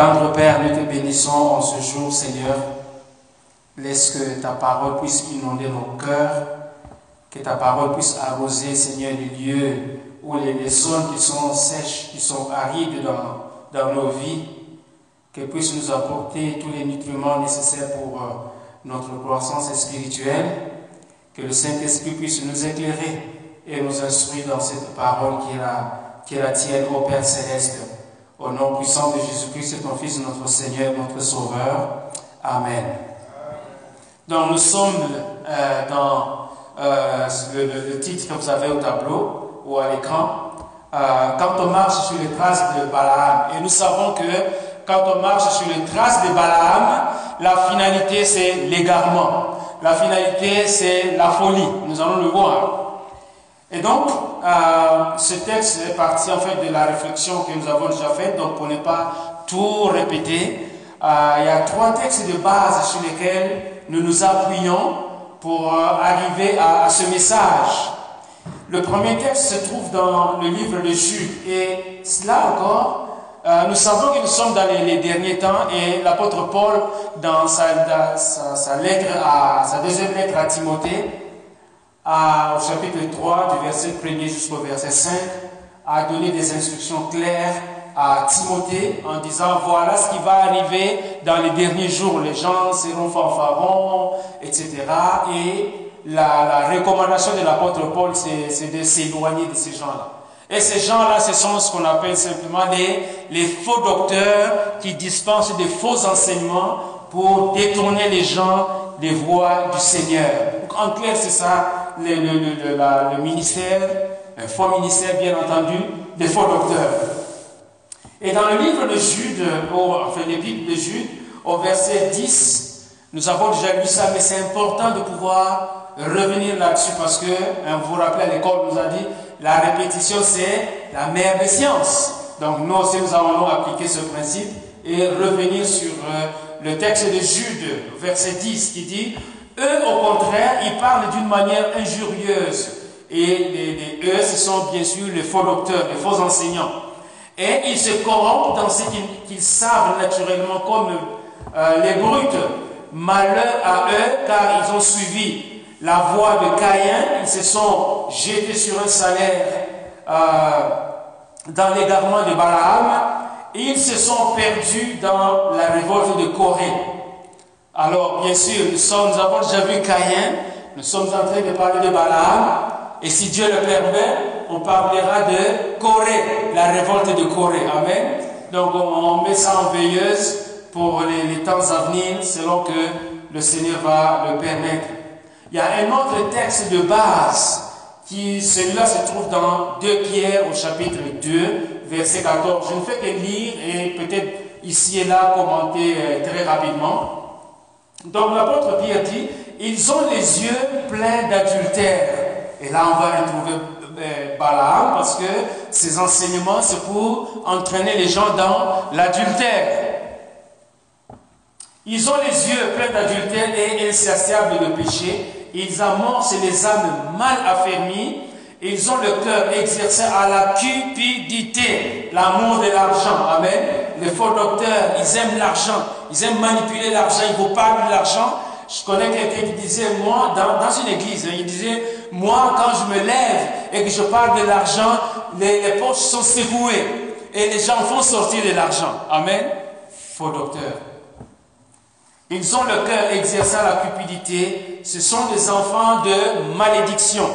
Tendre Père, nous te bénissons en ce jour, Seigneur. Laisse que ta parole puisse inonder nos cœurs, que ta parole puisse arroser, Seigneur, les lieux où les, zones qui sont sèches, qui sont arides dans, dans nos vies, qu'elle puisse nous apporter tous les nutriments nécessaires pour euh, notre croissance spirituelle, que le Saint-Esprit puisse nous éclairer et nous instruire dans cette parole qui est la, qui est la tienne, ô Père céleste. Au nom puissant de Jésus-Christ, ton Fils, notre Seigneur, notre Sauveur. Amen. Donc nous sommes euh, dans euh, le, titre que vous avez au tableau ou à l'écran. quand on marche sur les traces de Balaam, et nous savons que quand on marche sur les traces de Balaam, la finalité c'est l'égarement. La finalité c'est la folie. Nous allons le voir. Et donc, euh, ce texte est parti en fait de la réflexion que nous avons déjà faite, donc pour ne pas tout répéter, euh, il y a trois textes de base sur lesquels nous nous appuyons pour euh, arriver à, ce message. Le premier texte se trouve dans le livre de Jude, et là encore, nous savons que nous sommes dans les, derniers temps et l'apôtre Paul, dans sa deuxième lettre à Timothée, au chapitre 3, du verset 1 jusqu'au verset 5, a donné des instructions claires à Timothée en disant voilà ce qui va arriver dans les derniers jours. Les gens seront fanfarons, etc. Et la, recommandation de l'apôtre Paul, c'est de s'éloigner de ces gens-là. Et ces gens-là, ce sont ce qu'on appelle simplement les, faux docteurs qui dispensent des faux enseignements pour détourner les gens des voies du Seigneur. En clair, c'est ça le, le, le, ministère, un faux ministère bien entendu, des faux docteurs. Et dans le livre de Jude, enfin l'épître de Jude, au verset 10, nous avons déjà lu ça, mais c'est important de pouvoir revenir là-dessus parce que, hein, vous vous rappelez, l'école nous a dit, la répétition c'est la mère des sciences. Donc nous aussi nous allons appliquer ce principe et revenir sur euh, le texte de Jude, verset 10, qui dit eux, au contraire, ils parlent d'une manière injurieuse. Et les, eux, ce sont bien sûr les faux docteurs, les faux enseignants. Et ils se corrompent dans ce qu'ils savent naturellement comme euh, les brutes. Malheur à eux, car ils ont suivi la voie de Caïn, ils se sont jetés sur un salaire euh, dans l'égarement de Balaam, ils se sont perdus dans la révolte de Corée. Alors, bien sûr, nous, avons déjà vu Caïn, nous sommes en train de parler de Balaam, et si Dieu le permet, on parlera de Corée, la révolte de Corée. Amen. Donc, on, met ça en veilleuse pour les, temps à venir, selon que le Seigneur va le permettre. Il y a un autre texte de base, qui celui-là se trouve dans 2 Pierre au chapitre 2, verset 14. Je ne fais que lire et peut-être ici et là commenter euh, très rapidement. Donc l'apôtre Pierre dit, ils ont les yeux pleins d'adultère. Et là, on va retrouver euh, Balaam parce que ses enseignements, c'est pour entraîner les gens dans l'adultère. Ils ont les yeux pleins d'adultère et insatiables de péché. Ils amorcent les âmes mal affermies. Ils ont le cœur exercé à la cupidité, l'amour de l'argent. Amen. Les faux docteurs, ils aiment l'argent. Ils aiment manipuler l'argent, ils vous parlent de l'argent. Je connais quelqu'un qui disait, moi, dans, une église, il disait, moi, quand je me lève et que je parle de l'argent, les, poches sont secouées et les gens font sortir de l'argent. Amen. Faux docteur. Ils ont le cœur exercé à la cupidité. Ce sont des enfants de malédiction.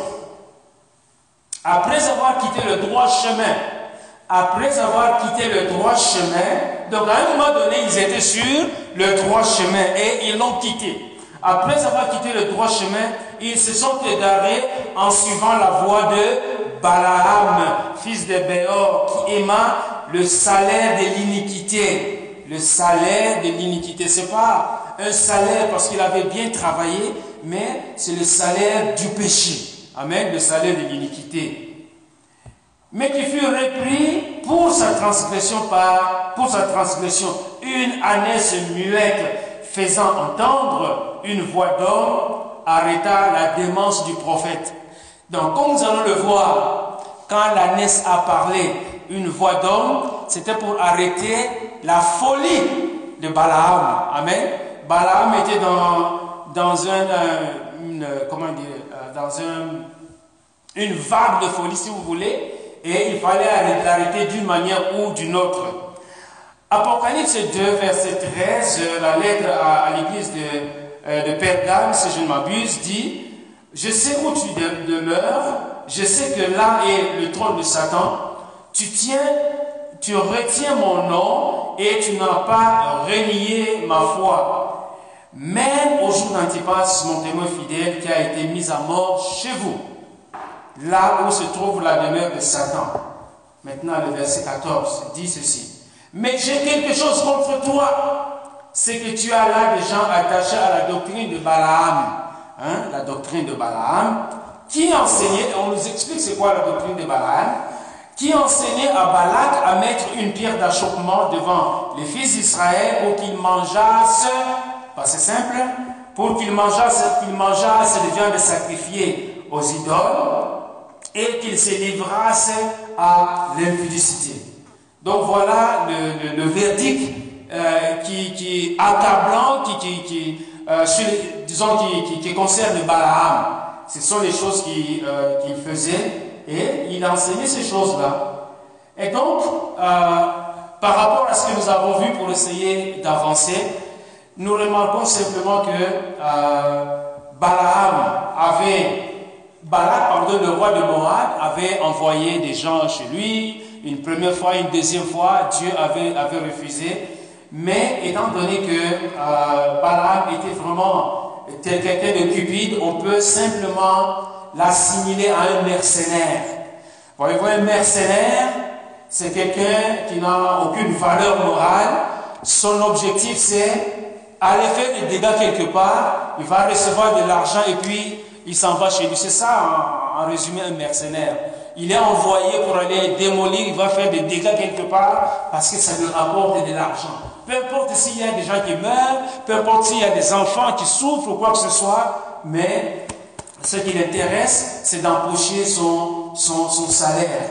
Après avoir quitté le droit chemin, après avoir quitté le droit chemin, donc à un moment donné, ils étaient sur le droit chemin et ils l'ont quitté. Après avoir quitté le droit chemin, ils se sont égarés en suivant la voie de Balaam, fils de Béor, qui aima le salaire de l'iniquité. Le salaire de l'iniquité, c'est pas un salaire parce qu'il avait bien travaillé, mais c'est le salaire du péché. Amen, le salaire de l'iniquité mais qui fut repris pour sa transgression par, pour sa transgression, une ânesse muette faisant entendre une voix d'homme arrêta la démence du prophète. Donc, comme nous allons le voir, quand l'ânesse a parlé, une voix d'homme, c'était pour arrêter la folie de Balaam. Amen. Balaam était dans, un, une, comment dire, dans un, une vague de folie, si vous voulez, et il fallait l'arrêter d'une manière ou d'une autre. Apocalypse 2, verset 13, la lettre à, l'église de, de Pergame, si je ne m'abuse, dit Je sais où tu demeures, je sais que là est le trône de Satan. Tu tu retiens mon nom et tu n'as pas renié ma foi. Même au jour d'Antipas, mon témoin fidèle, qui a été mis à mort chez vous, là où se trouve la demeure de Satan. Maintenant, le verset 14 dit ceci. Mais j'ai quelque chose contre toi. C'est que tu as là des gens attachés à la doctrine de Balaam. Hein, la doctrine de Balaam. Qui enseignait, on nous explique c'est quoi la doctrine de Balaam, qui enseignait à Balak à mettre une pierre d'achoppement devant les fils d'Israël pour qu'ils mangeassent, c'est simple, pour qu'ils mangeassent, qu'ils mangeassent les viandes sacrifiées aux idoles et qu'ils se livrassent à l'impudicité. Donc voilà le, verdict euh, qui, qui accablant, qui, qui, euh, disons, qui, qui, concerne Balaam. Ce sont les choses euh, qu'il faisait et il enseignait ces choses-là. Et donc, par rapport à ce que nous avons vu pour essayer d'avancer, nous remarquons simplement que Balaam avait, pardon, le roi de Moab, avait envoyé des gens chez lui, une première fois, une deuxième fois, Dieu avait, avait refusé. Mais étant donné que euh, Balaam était vraiment quelqu'un de cupide, on peut simplement l'assimiler à un mercenaire. Voyez-vous, un mercenaire, c'est quelqu'un qui n'a aucune valeur morale. Son objectif, c'est aller faire des dégâts quelque part, il va recevoir de l'argent et puis il s'en va chez lui. C'est ça, en résumé, un mercenaire il est envoyé pour aller démolir, il va faire des dégâts quelque part parce que ça lui rapporte de l'argent. Peu importe s'il y a des gens qui meurent, peu importe s'il y a des enfants qui souffrent ou quoi que ce soit, mais ce qui l'intéresse, c'est d'empocher son, son, salaire.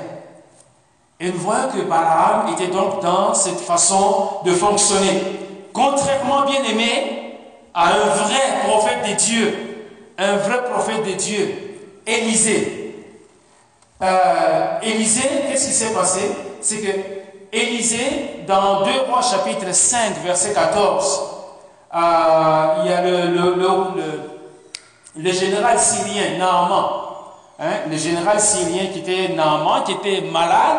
Et nous voyons que Balaam était donc dans cette façon de fonctionner. Contrairement, bien aimé, à un vrai prophète de Dieu, un vrai prophète de Dieu, Élisée euh, Élisée, qu'est-ce qui s'est passé? C'est que Élisée, dans 2 Rois chapitre 5, verset 14, euh, il y a le, général syrien, Naaman. Hein, le général syrien qui était Naaman, qui était malade.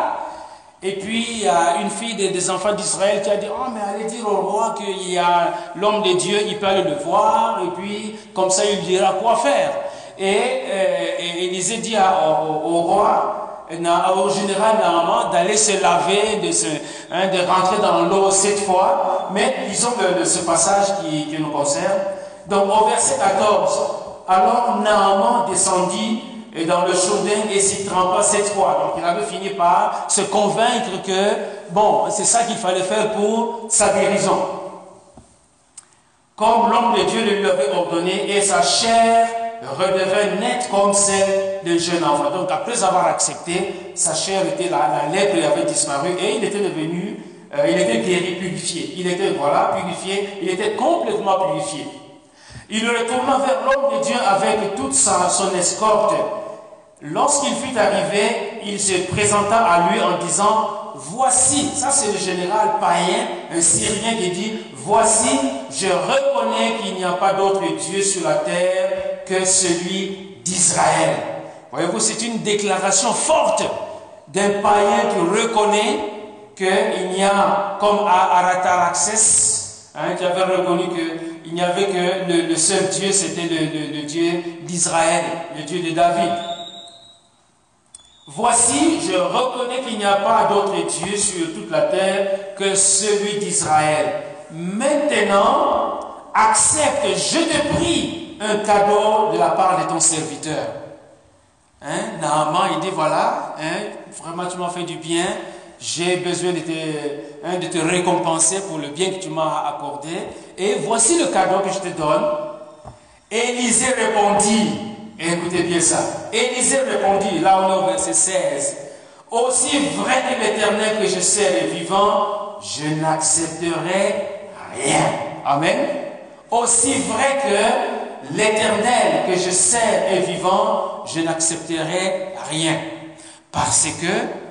Et puis, il y a une fille des, enfants d'Israël qui a dit, oh, mais allez dire au roi qu'il y a l'homme de Dieu, il peut aller le voir, et puis, comme ça, il dira quoi faire. Et, euh, Élisée dit au, roi, au général Naaman, d'aller se laver, de, se, hein, de rentrer dans l'eau cette fois. Mais disons que ce passage qui, qui, nous concerne. Donc au verset 14, alors Naaman descendit dans le Jourdain et s'y trempa cette fois. Donc il avait fini par se convaincre que, bon, c'est ça qu'il fallait faire pour sa guérison. Comme l'homme de Dieu le lui avait ordonné et sa chair redevint nette comme celle d'un jeune enfant. Donc après avoir accepté, sa chair était là, la lèpre avait disparu et il était devenu, euh, il était guéri, purifié. Il était, voilà, purifié, il était complètement purifié. Il retourna vers l'homme de Dieu avec toute sa, son escorte. Lorsqu'il fut arrivé, il se présenta à lui en disant, voici, ça c'est le général païen, un Syrien qui dit, voici, je reconnais qu'il n'y a pas d'autre Dieu sur la terre que celui d'Israël. Voyez-vous, c'est une déclaration forte d'un païen qui reconnaît qu'il n'y a, comme à Arataraxès, hein, qui avait reconnu qu'il n'y avait que le, seul Dieu, c'était le, Dieu d'Israël, le Dieu de David. Voici, je reconnais qu'il n'y a pas d'autre Dieu sur toute la terre que celui d'Israël. Maintenant, accepte, je te prie, un cadeau de la part de ton serviteur. Hein? Naaman, il dit voilà, hein, vraiment tu m'as fait du bien, j'ai besoin de te, hein, de te récompenser pour le bien que tu m'as accordé, et voici le cadeau que je te donne. Élisée répondit, écoutez bien ça, Élisée répondit, là on est au verset 16, Aussi vrai que l'Éternel que je sais est vivant, je n'accepterai rien. Amen. Aussi vrai que l'Éternel que je sais est vivant, je n'accepterai rien. Parce que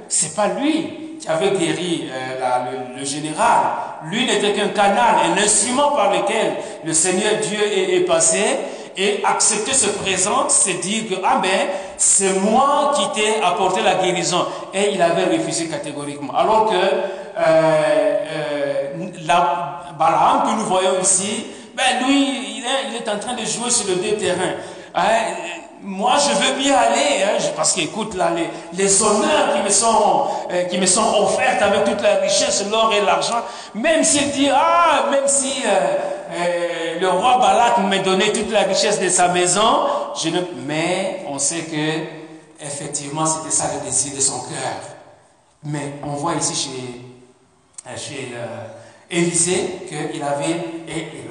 c'est pas lui qui avait guéri euh, le, général. Lui n'était qu'un canal, un instrument par lequel le Seigneur Dieu est, passé. Et accepter ce présent, c'est dire que, ah ben, c'est moi qui t'ai apporté la guérison. Et il avait refusé catégoriquement. Alors que euh, euh, la, Balaam que nous voyons ici, ben lui, il est, en train de jouer sur le deux terrains. Hein, moi, je veux bien aller, hein, parce qu'écoute, là, les, les, honneurs qui me, sont, euh, offerts avec toute la richesse, l'or et l'argent, même s'il dit, ah, même si euh, euh, le roi Balak me donnait toute la richesse de sa maison, je ne... mais on sait que, effectivement, c'était ça le désir de son cœur. Mais on voit ici chez, chez Élisée qu'il avait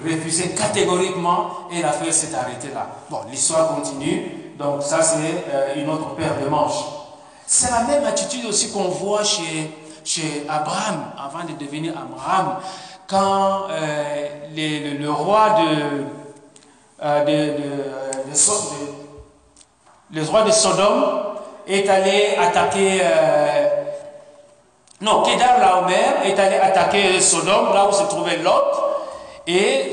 refusé catégoriquement et l'affaire s'est arrêtée là. Bon, l'histoire continue. Donc ça, c'est euh, une autre paire de manches. C'est la même attitude aussi qu'on voit chez, chez Abraham, avant de devenir Abraham, quand euh, le, roi de, euh, de, le roi de Sodome est allé attaquer non, Kedar Laomer est allé attaquer Sodome, là où se trouvait Lot. Et,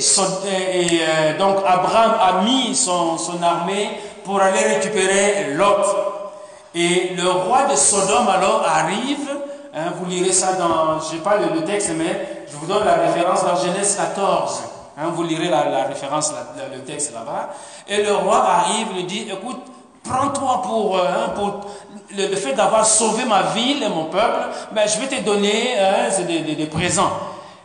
donc Abraham a mis son, son armée pour aller récupérer Lot. Et le roi de Sodome alors arrive, hein, vous lirez ça dans, je sais pas le, texte, mais je vous donne la référence dans Genèse 14. Hein, vous lirez la, référence, le texte là-bas. Et le roi arrive, lui dit, écoute, prends-toi pour, euh, hein, pour le, fait d'avoir sauvé ma ville et mon peuple, ben, je vais te donner des, présents.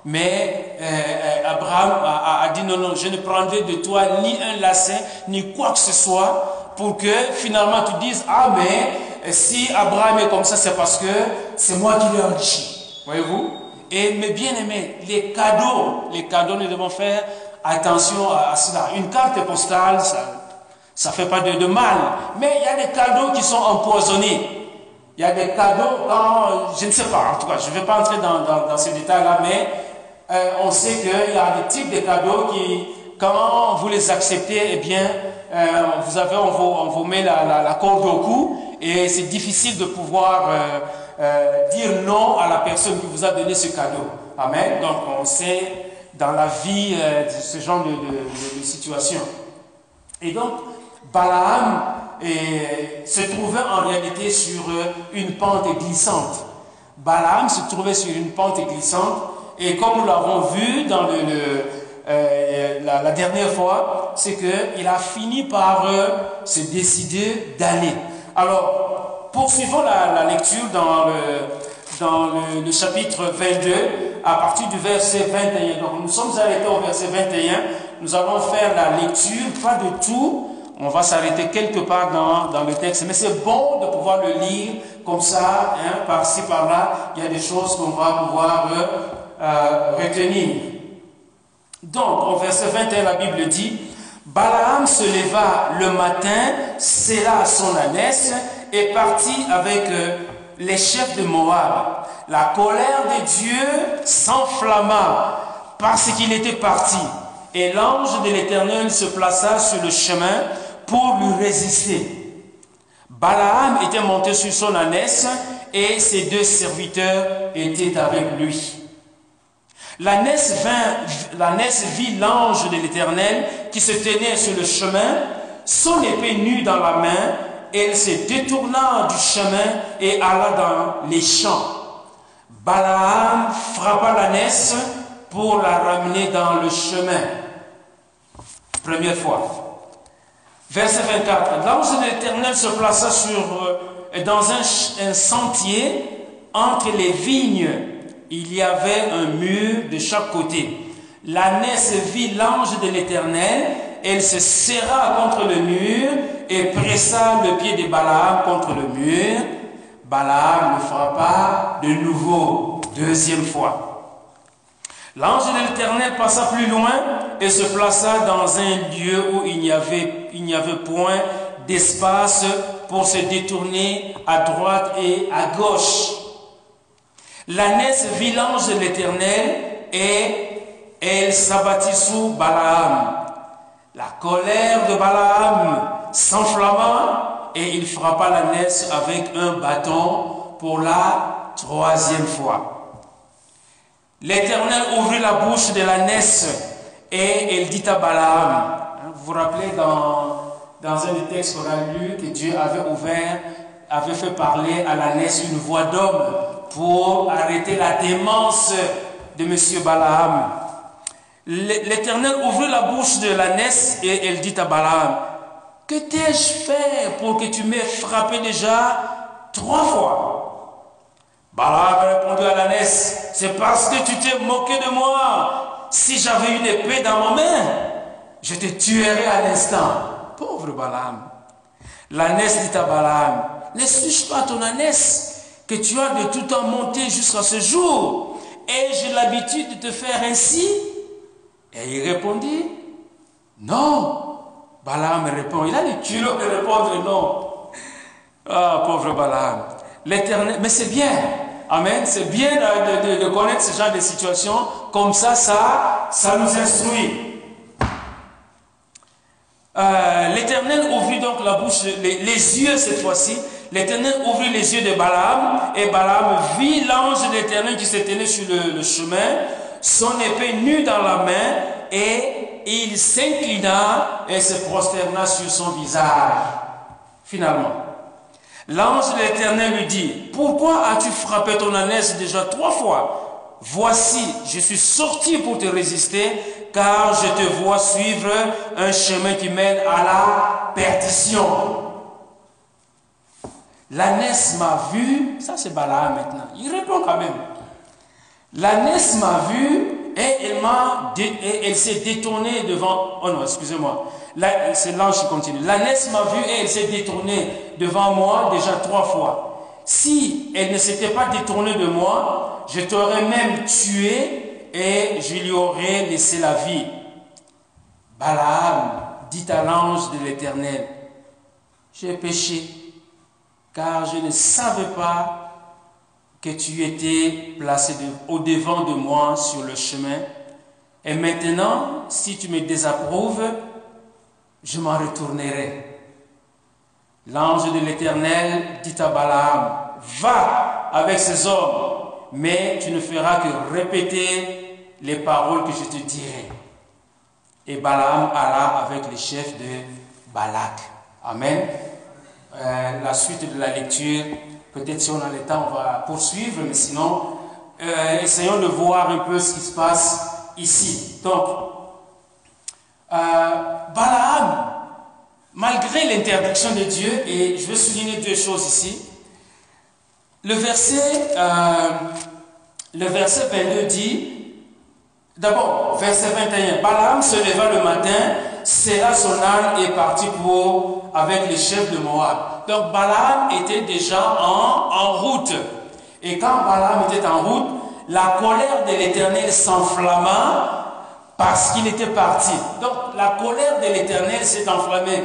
Mais euh, euh, Abraham a, dit non, non, je ne prendrai de toi ni un lacet, ni quoi que ce soit, pour que finalement tu dises, ah mais si Abraham est comme ça, c'est parce que c'est moi qui l'ai enrichi. Voyez-vous? Et mes bien-aimés, les cadeaux, les cadeaux, nous devons faire attention à, cela. Une carte postale, ça ne fait pas de, mal. Mais il y a des cadeaux qui sont empoisonnés. Il y a des cadeaux, je ne sais pas, en tout cas, je ne vais pas entrer dans, dans, ces détails-là, mais euh, on sait qu'il y a des types de cadeaux qui, quand vous les acceptez, eh bien, euh, vous avez, on vous, met la, corde au cou et c'est difficile de pouvoir euh, dire non à la personne qui vous a donné ce cadeau. Amen. Donc on sait dans la vie ce genre de, situation. Et donc, Balaam se trouvait en réalité sur une pente glissante. Balaam se trouvait sur une pente glissante et comme nous l'avons vu dans euh, la, dernière fois, c'est qu'il a fini par euh, se décider d'aller. Alors, poursuivons la, lecture dans, le, dans le, chapitre 22, à partir du verset 21. Donc, nous sommes arrêtés au verset 21. Nous allons faire la lecture, pas de tout. On va s'arrêter quelque part dans, dans, le texte. Mais c'est bon de pouvoir le lire comme ça, hein, par-ci, par-là. Il y a des choses qu'on va pouvoir euh, retenir. Donc, au verset 21, la Bible dit, Balaam se leva le matin, scella son ânesse et partit avec euh, les chefs de Moab. La colère de Dieu s'enflamma parce qu'il était parti. Et l'ange de l'Éternel se plaça sur le chemin pour lui résister. Balaam était monté sur son ânesse et ses deux serviteurs étaient avec lui. La L'ânesse vit l'ange de l'Éternel qui se tenait sur le chemin, son épée nue dans la main, elle se détourna du chemin et alla dans les champs. Balaam frappa l'ânesse pour la ramener dans le chemin. Première fois. Verset 24. L'ange de l'Éternel se plaça sur, euh, dans un sentier entre les vignes il y avait un mur de chaque côté. L'ânesse vit l'ange de l'Éternel, elle se serra contre le mur et pressa le pied de Balaam contre le mur. Balaam le frappa de nouveau, deuxième fois. L'ange de l'Éternel passa plus loin et se plaça dans un lieu où il n'y avait, il n'y avait point d'espace pour se détourner à droite et à gauche. L'ânesse vit l'ange de l'Éternel et elle s'abattit sous Balaam. La colère de Balaam s'enflamma et il frappa l'ânesse avec un bâton pour la troisième fois. L'Éternel ouvrit la bouche de l'ânesse et elle dit à Balaam, hein, vous vous rappelez dans, un des textes qu'on a lu que Dieu avait ouvert, avait fait parler à l'ânesse une voix d'homme pour arrêter la démence de M. Balaam. L'Éternel ouvrit la bouche de l'ânesse et elle dit à Balaam, que t'ai-je fait pour que tu m'aies frappé déjà trois fois? Balaam répondit à l'ânesse, c'est parce que tu t'es moqué de moi. Si j'avais une épée dans ma main, je te tuerais à l'instant. Pauvre Balaam. L'ânesse dit à Balaam, ne suis-je pas ton ânesse que tu as de tout temps monté jusqu'à ce jour j'ai l'habitude de te faire ainsi? Et il répondit, non. Balaam répond, il a le culot de répondre non. Ah, pauvre Balaam. L'éternel, mais c'est bien. Amen. C'est bien de, connaître ce genre de situation. Comme ça, ça, ça nous instruit. Euh, L'Éternel ouvrit donc la bouche, les, yeux cette fois-ci. L'Éternel ouvrit les yeux de Balaam et Balaam vit l'ange de l'Éternel qui se tenait sur le, chemin, son épée nue dans la main et il s'inclina et se prosterna sur son visage. Finalement, l'ange de l'Éternel lui dit, pourquoi as-tu frappé ton ânesse déjà trois fois? Voici, je suis sorti pour te résister, car je te vois suivre un chemin qui mène à la perdition. L'ânesse m'a vu, ça c'est Balaam maintenant, il répond quand même. L'ânesse m'a vu et elle m'a, elle s'est détournée devant, oh non, excusez-moi, c'est l'ange qui continue. L'ânesse m'a vu et elle s'est détournée devant moi déjà trois fois. Si elle ne s'était pas détournée de moi, je t'aurais même tué et je lui aurais laissé la vie. Balaam dit à l'ange de l'Éternel, j'ai péché, car je ne savais pas que tu étais placé au devant de moi sur le chemin. Et maintenant, si tu me désapprouves, je m'en retournerai. L'ange de l'Éternel dit à Balaam, va avec ces hommes, mais tu ne feras que répéter les paroles que je te dirai. Et Balaam alla avec les chefs de Balak. Amen. Euh, la suite de la lecture Peut-être si on a le temps, on va poursuivre, mais sinon, euh, essayons de voir un peu ce qui se passe ici. Donc, euh, Balaam, malgré l'interdiction de Dieu, et je veux souligner deux choses ici, le verset, le verset 22 dit, d'abord, verset 21, Balaam se leva le matin, serra son âne et partit pour, avec les chefs de Moab. Donc Balaam était déjà en, en route. Et quand Balaam était en route, la colère de l'Éternel s'enflamma parce qu'il était parti. Donc la colère de l'Éternel s'est enflammée.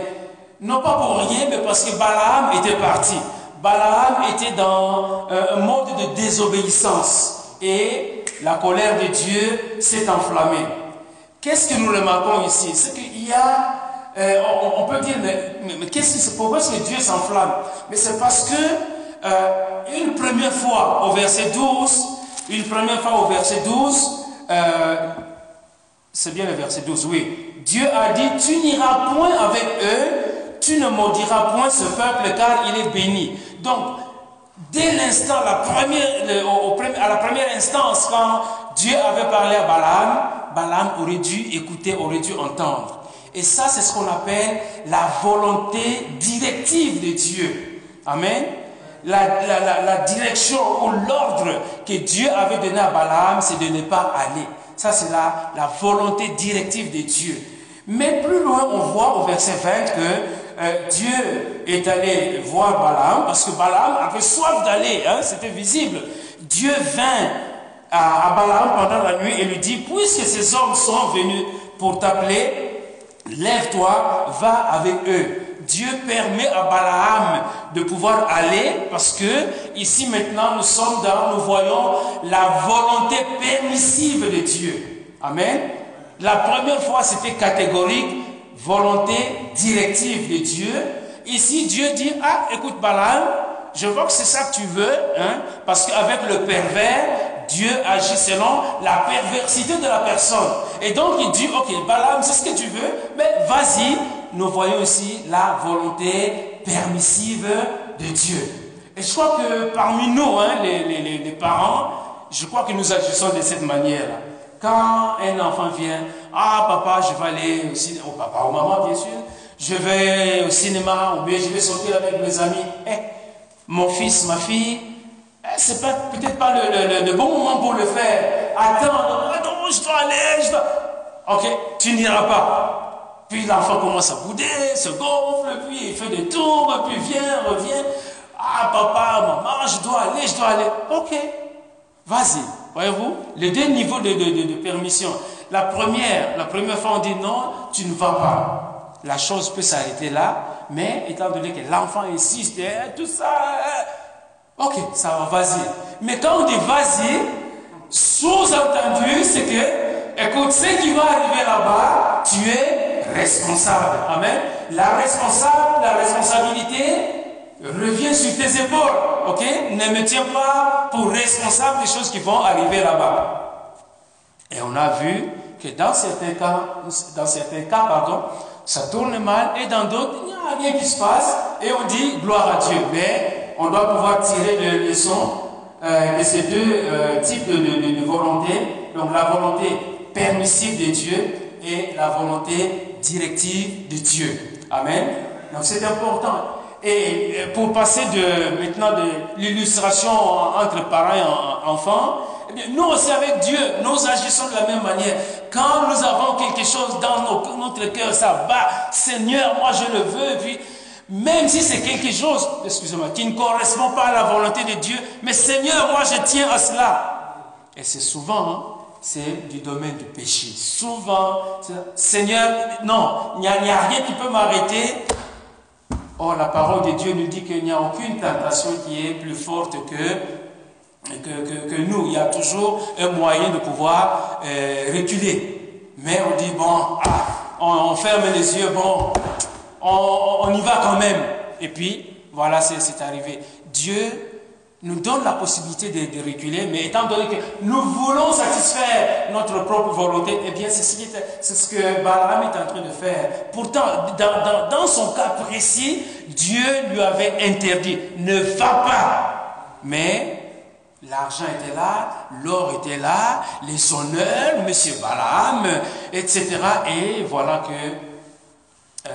Non pas pour rien, mais parce que Balaam était parti. Balaam était dans euh, un mode de désobéissance. Et la colère de Dieu s'est enflammée. Qu'est-ce que nous remarquons ici? C'est qu'il y a, euh, on, peut dire, mais, mais, qu'est-ce que, pourquoi est-ce que Dieu s'enflamme? Mais c'est parce que euh, une première fois au verset 12, une première fois au verset 12, euh, c'est bien le verset 12, oui. Dieu a dit, tu n'iras point avec eux, tu ne maudiras point ce peuple car il est béni. Donc, dès l'instant, la première, à la première instance, quand Dieu avait parlé à Balaam, Balaam aurait dû écouter, aurait dû entendre. Et ça, c'est ce qu'on appelle la volonté directive de Dieu. Amen. La, direction ou l'ordre que Dieu avait donné à Balaam, c'est de ne pas aller. Ça, c'est la, volonté directive de Dieu. Mais plus loin, on voit au verset 20 que euh, Dieu est allé voir Balaam parce que Balaam avait soif d'aller, hein, c'était visible. Dieu vint à, Balaam pendant la nuit et lui dit, puisque ces hommes sont venus pour t'appeler, lève-toi, va avec eux. Dieu permet à Balaam de pouvoir aller parce que ici maintenant nous sommes dans, nous voyons la volonté permissive de Dieu. Amen. La première fois c'était catégorique, volonté directive de Dieu. Ici Dieu dit, ah écoute Balaam, je vois que c'est ça que tu veux, hein, parce qu'avec le pervers, Dieu agit selon la perversité de la personne. Et donc il dit, ok, Balaam, c'est ce que tu veux, mais vas-y, nous voyons aussi la volonté permissive de Dieu. Et je crois que parmi nous, hein, les, parents, je crois que nous agissons de cette manière. Quand un enfant vient, ah papa, je vais aller au cinéma, au papa, au maman bien sûr, je vais au cinéma, ou bien je vais sortir avec mes amis. Eh, mon fils, ma fille, eh, c'est peut-être pas le, bon moment pour le faire. Attends, attends, je dois aller, je dois... Ok, tu n'iras pas. Puis l'enfant commence à bouder, se gonfle, puis il fait des tours, puis vient, revient. Ah, papa, maman, je dois aller, je dois aller. Ok, vas-y. Voyez-vous, les deux niveaux de, de, permission. La première, la première fois, on dit non, tu ne vas pas. La chose peut s'arrêter là, mais étant donné que l'enfant insiste, hein, tout ça, hein, ok, ça va, vas-y. Mais quand on dit vas-y, sous-entendu, c'est que, écoute, ce qui va arriver là-bas, tu es responsable. Amen. La responsable, la responsabilité revient sur tes épaules. Ok? Ne me tiens pas pour responsable des choses qui vont arriver là-bas. Et on a vu que dans certains cas, dans certains cas, pardon, ça tourne mal et dans d'autres, il n'y a rien qui se passe et on dit gloire à Dieu. Mais on doit pouvoir tirer des leçons euh, de ces deux euh, types de, de, de volonté. Donc la volonté permissive de Dieu et la volonté directive de Dieu. Amen. Donc c'est important. Et pour passer de maintenant de l'illustration entre parents et enfants, eh nous aussi avec Dieu, nous agissons de la même manière. Quand nous avons quelque chose dans notre cœur, ça va, Seigneur, moi je le veux, même si c'est quelque chose, excusez-moi, qui ne correspond pas à la volonté de Dieu, mais Seigneur, moi je tiens à cela. Et c'est souvent, hein, c'est du domaine du péché. Souvent, Seigneur, non, il n'y a, rien qui peut m'arrêter. Or, la parole de Dieu nous dit qu'il n'y a aucune tentation qui est plus forte que, que, que, nous. Il y a toujours un moyen de pouvoir euh, reculer. Mais on dit, bon, ah, on, ferme les yeux, bon, on, y va quand même. Et puis, voilà, c'est arrivé. Dieu nous donne la possibilité de, de, reculer, mais étant donné que nous voulons satisfaire notre propre volonté, eh bien, c'est ce, que Balaam est en train de faire. Pourtant, dans, dans, son cas précis, Dieu lui avait interdit, ne va pas. Mais l'argent était là, l'or était là, les honneurs, monsieur Balaam, etc. Et voilà que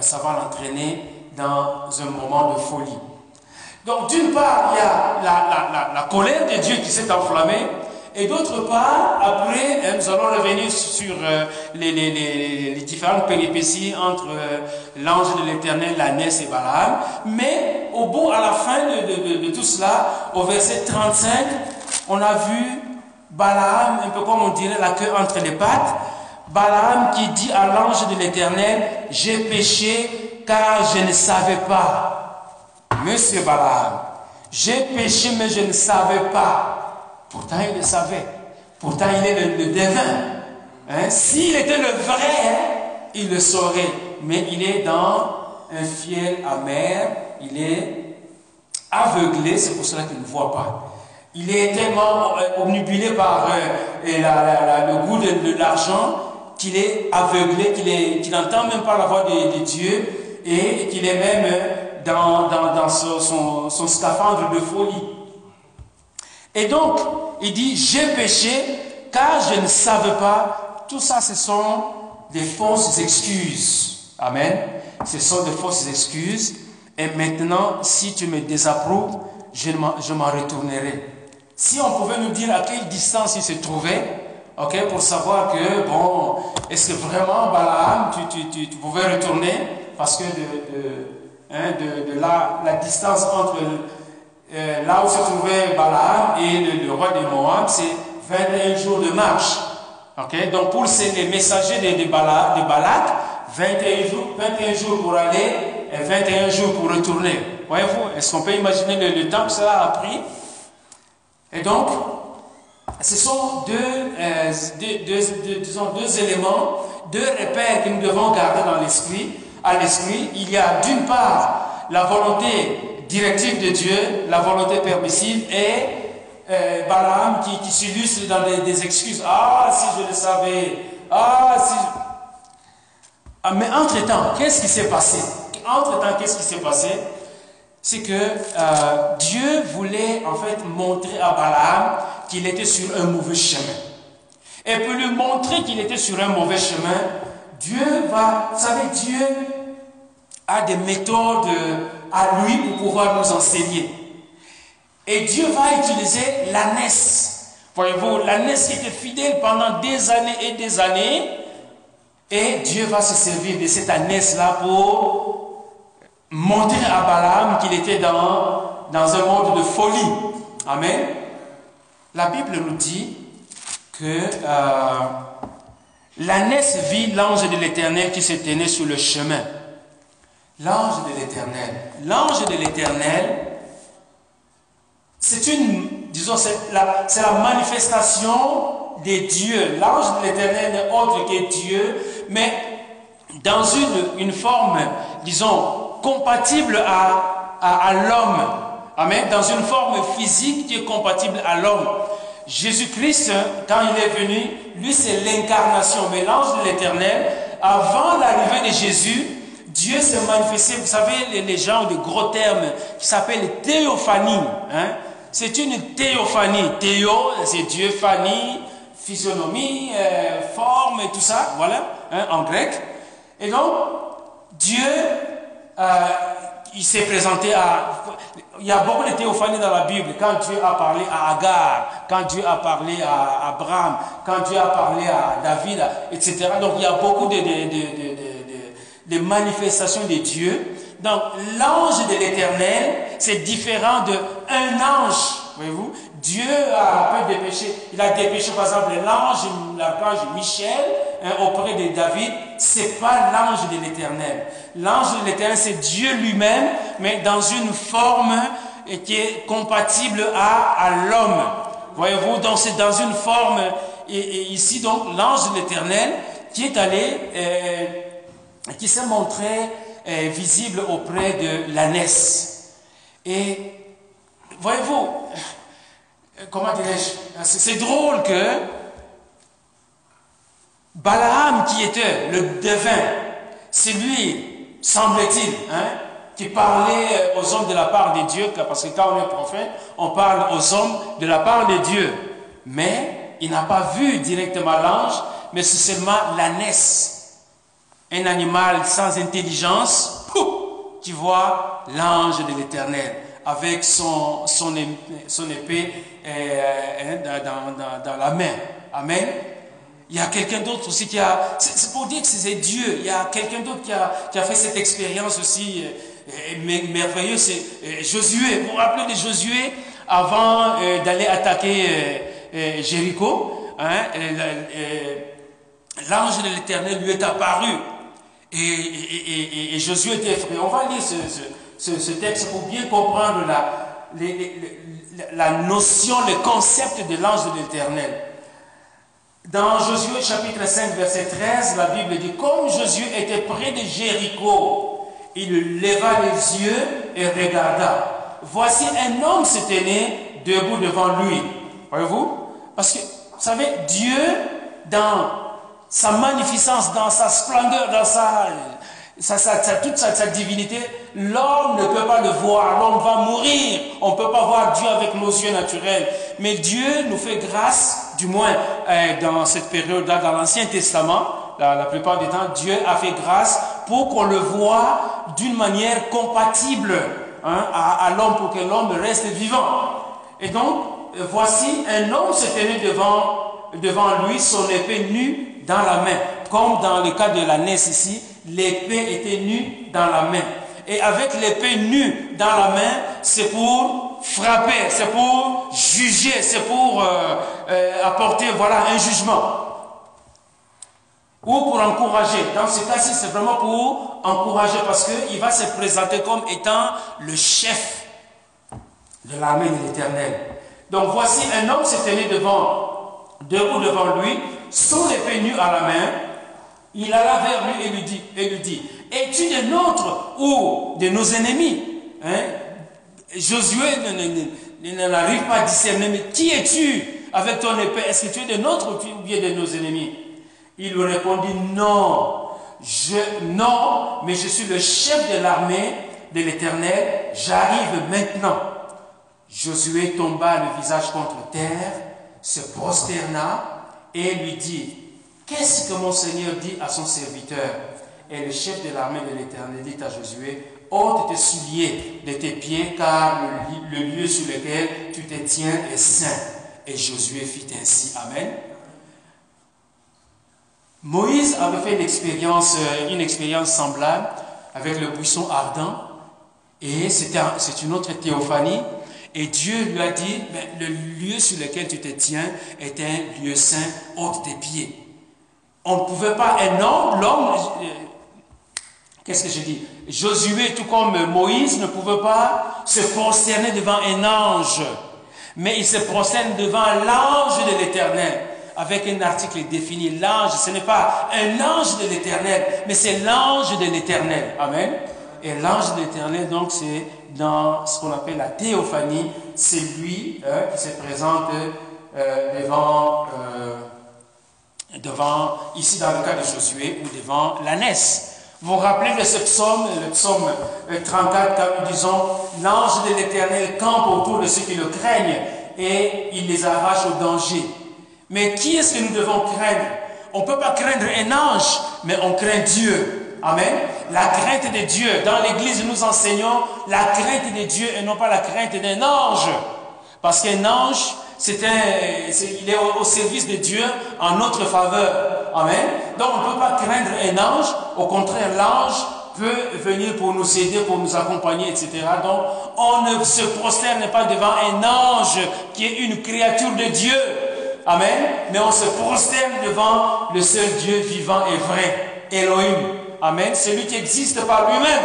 ça va l'entraîner dans un moment de folie. Donc d'une part, il y a la, colère de Dieu qui s'est enflammée, et d'autre part, après, hein, nous allons revenir sur euh, les, différentes péripéties entre euh, l'ange de l'éternel, la Ness et Balaam. Mais au bout, à la fin de, tout cela, au verset 35, on a vu Balaam, un peu comme on dirait la queue entre les pattes. Balaam qui dit à l'ange de l'éternel, j'ai péché car je ne savais pas. Monsieur Balaam, j'ai péché mais je ne savais pas. Pourtant il le savait. Pourtant il est le, devin. Hein? S'il était le vrai, il le saurait. Mais il est dans un fiel amer. Il est aveuglé, c'est pour cela qu'il ne voit pas. Il est tellement euh, omnibulé par euh, le goût de, l'argent qu'il est aveuglé, qu'il n'entend même pas la voix de, Dieu et qu'il est même dans, dans, son, son, scaphandre de folie. Et donc, il dit, j'ai péché car je ne savais pas. Tout ça, ce sont des fausses excuses. Amen. Ce sont des fausses excuses. Et maintenant, si tu me désapprouves, je m'en retournerai. Si on pouvait nous dire à quelle distance il se trouvait, ok, pour savoir que, bon, est-ce que vraiment, Balaam, tu, tu, tu, pouvais retourner? Parce que de Hein, de, la, la, distance entre euh, là où se trouvait Balaam et le, roi de Moab, c'est 21 jours de marche. ok Donc pour les messagers de, de, Balak, 21 jours, 21 jours pour aller 21 jours pour retourner. Voyez-vous, est-ce qu'on peut imaginer le, temps que cela a pris? Et donc, ce sont deux, disons, deux éléments, deux repères que nous devons garder dans l'esprit. À l'esprit, il y a d'une part la volonté directive de Dieu, la volonté permissive, et euh, Balaam qui, qui s'illustre dans des, excuses. Ah, si je le savais. Ah, si. Ah, mais entre-temps, qu'est-ce qui s'est passé? Entre-temps, qu'est-ce qui s'est passé? C'est que euh, Dieu voulait en fait montrer à Balaam qu'il était sur un mauvais chemin. Et pour lui montrer qu'il était sur un mauvais chemin, Dieu va, vous savez, Dieu a des méthodes à lui pour pouvoir nous enseigner. Et Dieu va utiliser l'ânesse. Voyez-vous, l'ânesse était fidèle pendant des années et des années. Et Dieu va se servir de cette ânesse-là pour montrer à Balaam qu'il était dans, dans un monde de folie. Amen. La Bible nous dit que euh, l'ânesse vit l'ange de l'Éternel qui se tenait sur le chemin. L'ange de l'Éternel. L'ange de l'Éternel, c'est une, disons, c'est la, manifestation des dieux. L'ange de l'Éternel n'est autre que Dieu, mais dans une, forme, disons, compatible à l'homme. Amen. Dans une forme physique qui est compatible à l'homme. Jésus-Christ, quand il est venu, lui c'est l'incarnation. Mais l'ange de l'Éternel, avant l'arrivée de Jésus, Dieu s'est manifesté, vous savez, les, gens ont de gros termes qui s'appellent théophanie. Hein? C'est une théophanie. Théo, c'est Dieu, phanie, physionomie, euh, forme tout ça, voilà, hein, en grec. Et donc, Dieu, euh, il s'est présenté à... Il y a beaucoup de théophanies dans la Bible. Quand Dieu a parlé à Agar, quand Dieu a parlé à Abraham, quand Dieu a parlé à David, etc. Donc, il y a beaucoup de, manifestations de Dieu. Donc l'ange de l'éternel, c'est différent de un ange. Voyez-vous, Dieu a peu dépêché. Il a dépêché par exemple l'ange, l'archange Michel hein, auprès de David. C'est pas l'ange de l'éternel. L'ange de l'éternel, c'est Dieu lui-même, mais dans une forme qui est compatible à, l'homme. Voyez-vous, donc c'est dans une forme, et, ici donc l'ange de l'éternel qui est allé euh, qui s'est montré euh, visible auprès de l'ânesse. Et voyez-vous, comment dirais-je, c'est drôle que Balaam, qui était le devin, c'est lui, semble-t-il, hein, qui parlait euh, aux hommes de la part de Dieu, parce que quand on est prophète, on parle aux hommes de la part de Dieu. Mais il n'a pas vu directement l'ange, mais c'est seulement l'ânesse un animal sans intelligence, tu vois l'ange de l'éternel avec son, son, épée euh, hein, dans, la main. Amen. Il y a quelqu'un d'autre aussi qui a... C'est pour dire que c'est Dieu. Il y a quelqu'un d'autre qui a, qui a, fait cette expérience aussi euh, merveilleuse. C'est Josué. Vous vous rappelez de Josué avant euh, d'aller attaquer Jéricho hein, L'ange de l'éternel lui est apparu et, Josué était effrayé. On va lire ce, texte pour bien comprendre la, la notion, le concept de l'ange de l'éternel. Dans Josué chapitre 5, verset 13, la Bible dit, comme Josué était près de Jéricho, il leva les yeux et regarda. Voici un homme se tenait debout devant lui. Voyez-vous? Parce que, vous savez, Dieu, dans sa magnificence, dans sa splendeur, dans sa, toute sa, divinité, l'homme ne peut pas le voir, l'homme va mourir. On ne peut pas voir Dieu avec nos yeux naturels. Mais Dieu nous fait grâce, du moins euh, dans cette période-là, dans l'Ancien Testament, la, plupart du temps, Dieu a fait grâce pour qu'on le voit d'une manière compatible hein, à, l'homme, pour que l'homme reste vivant. Et donc, voici un homme se tenait devant, devant lui, son épée nue dans la main. Comme dans le cas de la naisse ici, l'épée était nue dans la main. Et avec l'épée nue dans la main, c'est pour frapper, c'est pour juger, c'est pour euh, euh, apporter voilà un jugement. ou pour encourager. Dans ce cas-ci, c'est vraiment pour encourager parce qu'il va se présenter comme étant le chef de l'armée de l'Éternel. Donc voici un homme s'est tenu devant, devant lui, son épée nue à la main. Il alla vers lui et lui dit, et lui dit Es-tu des nôtres ou de nos ennemis? Hein? Josué n'arrive pas à discerner, mais qui es-tu avec ton épée? Est-ce que tu es de nôtres ou bien de nos ennemis? Il lui répondit Non, non, mais je suis le chef de l'armée de l'Éternel, j'arrive maintenant. Josué tomba le visage contre terre, se prosterna et lui dit, Qu'est-ce que mon Seigneur dit à son serviteur? Et le chef de l'armée de l'Éternel dit à Josué, ôte tes souliers de tes pieds, car le, lieu sur lequel tu te tiens est saint. Et Josué fit ainsi. Amen. Moïse avait fait une expérience, euh, semblable avec le buisson ardent. Et c'est une autre théophanie. Et Dieu lui a dit, le lieu sur lequel tu te tiens est un lieu saint, ôte tes pieds. On ne pouvait pas, un homme, l'homme, euh, qu'est-ce que je dis? Josué, tout comme Moïse, ne pouvait pas se prosterner devant un ange, mais il se prosterne devant l'ange de l'Éternel, avec un article défini. L'ange, ce n'est pas un ange de l'Éternel, mais c'est l'ange de l'Éternel. Amen. Et l'ange de l'Éternel, donc, c'est dans ce qu'on appelle la théophanie. C'est lui hein, qui se présente euh, devant, euh, devant, ici dans le cas de Josué, ou devant l'ânesse. Vous vous rappelez de ce psaume, le psaume 34, quand nous disons L'ange de l'Éternel campe autour de ceux qui le craignent et il les arrache au danger. Mais qui est-ce que nous devons craindre? On ne peut pas craindre un ange, mais on craint Dieu. Amen. La crainte de Dieu. Dans l'Église, nous enseignons la crainte de Dieu et non pas la crainte d'un ange. Parce qu'un ange, il est au, service de Dieu en notre faveur. Amen. Donc on ne peut pas craindre un ange. Au contraire, l'ange peut venir pour nous aider, pour nous accompagner, etc. Donc on ne se prosterne pas devant un ange qui est une créature de Dieu. Amen. Mais on se prosterne devant le seul Dieu vivant et vrai, Elohim. Amen. Celui qui existe par lui-même.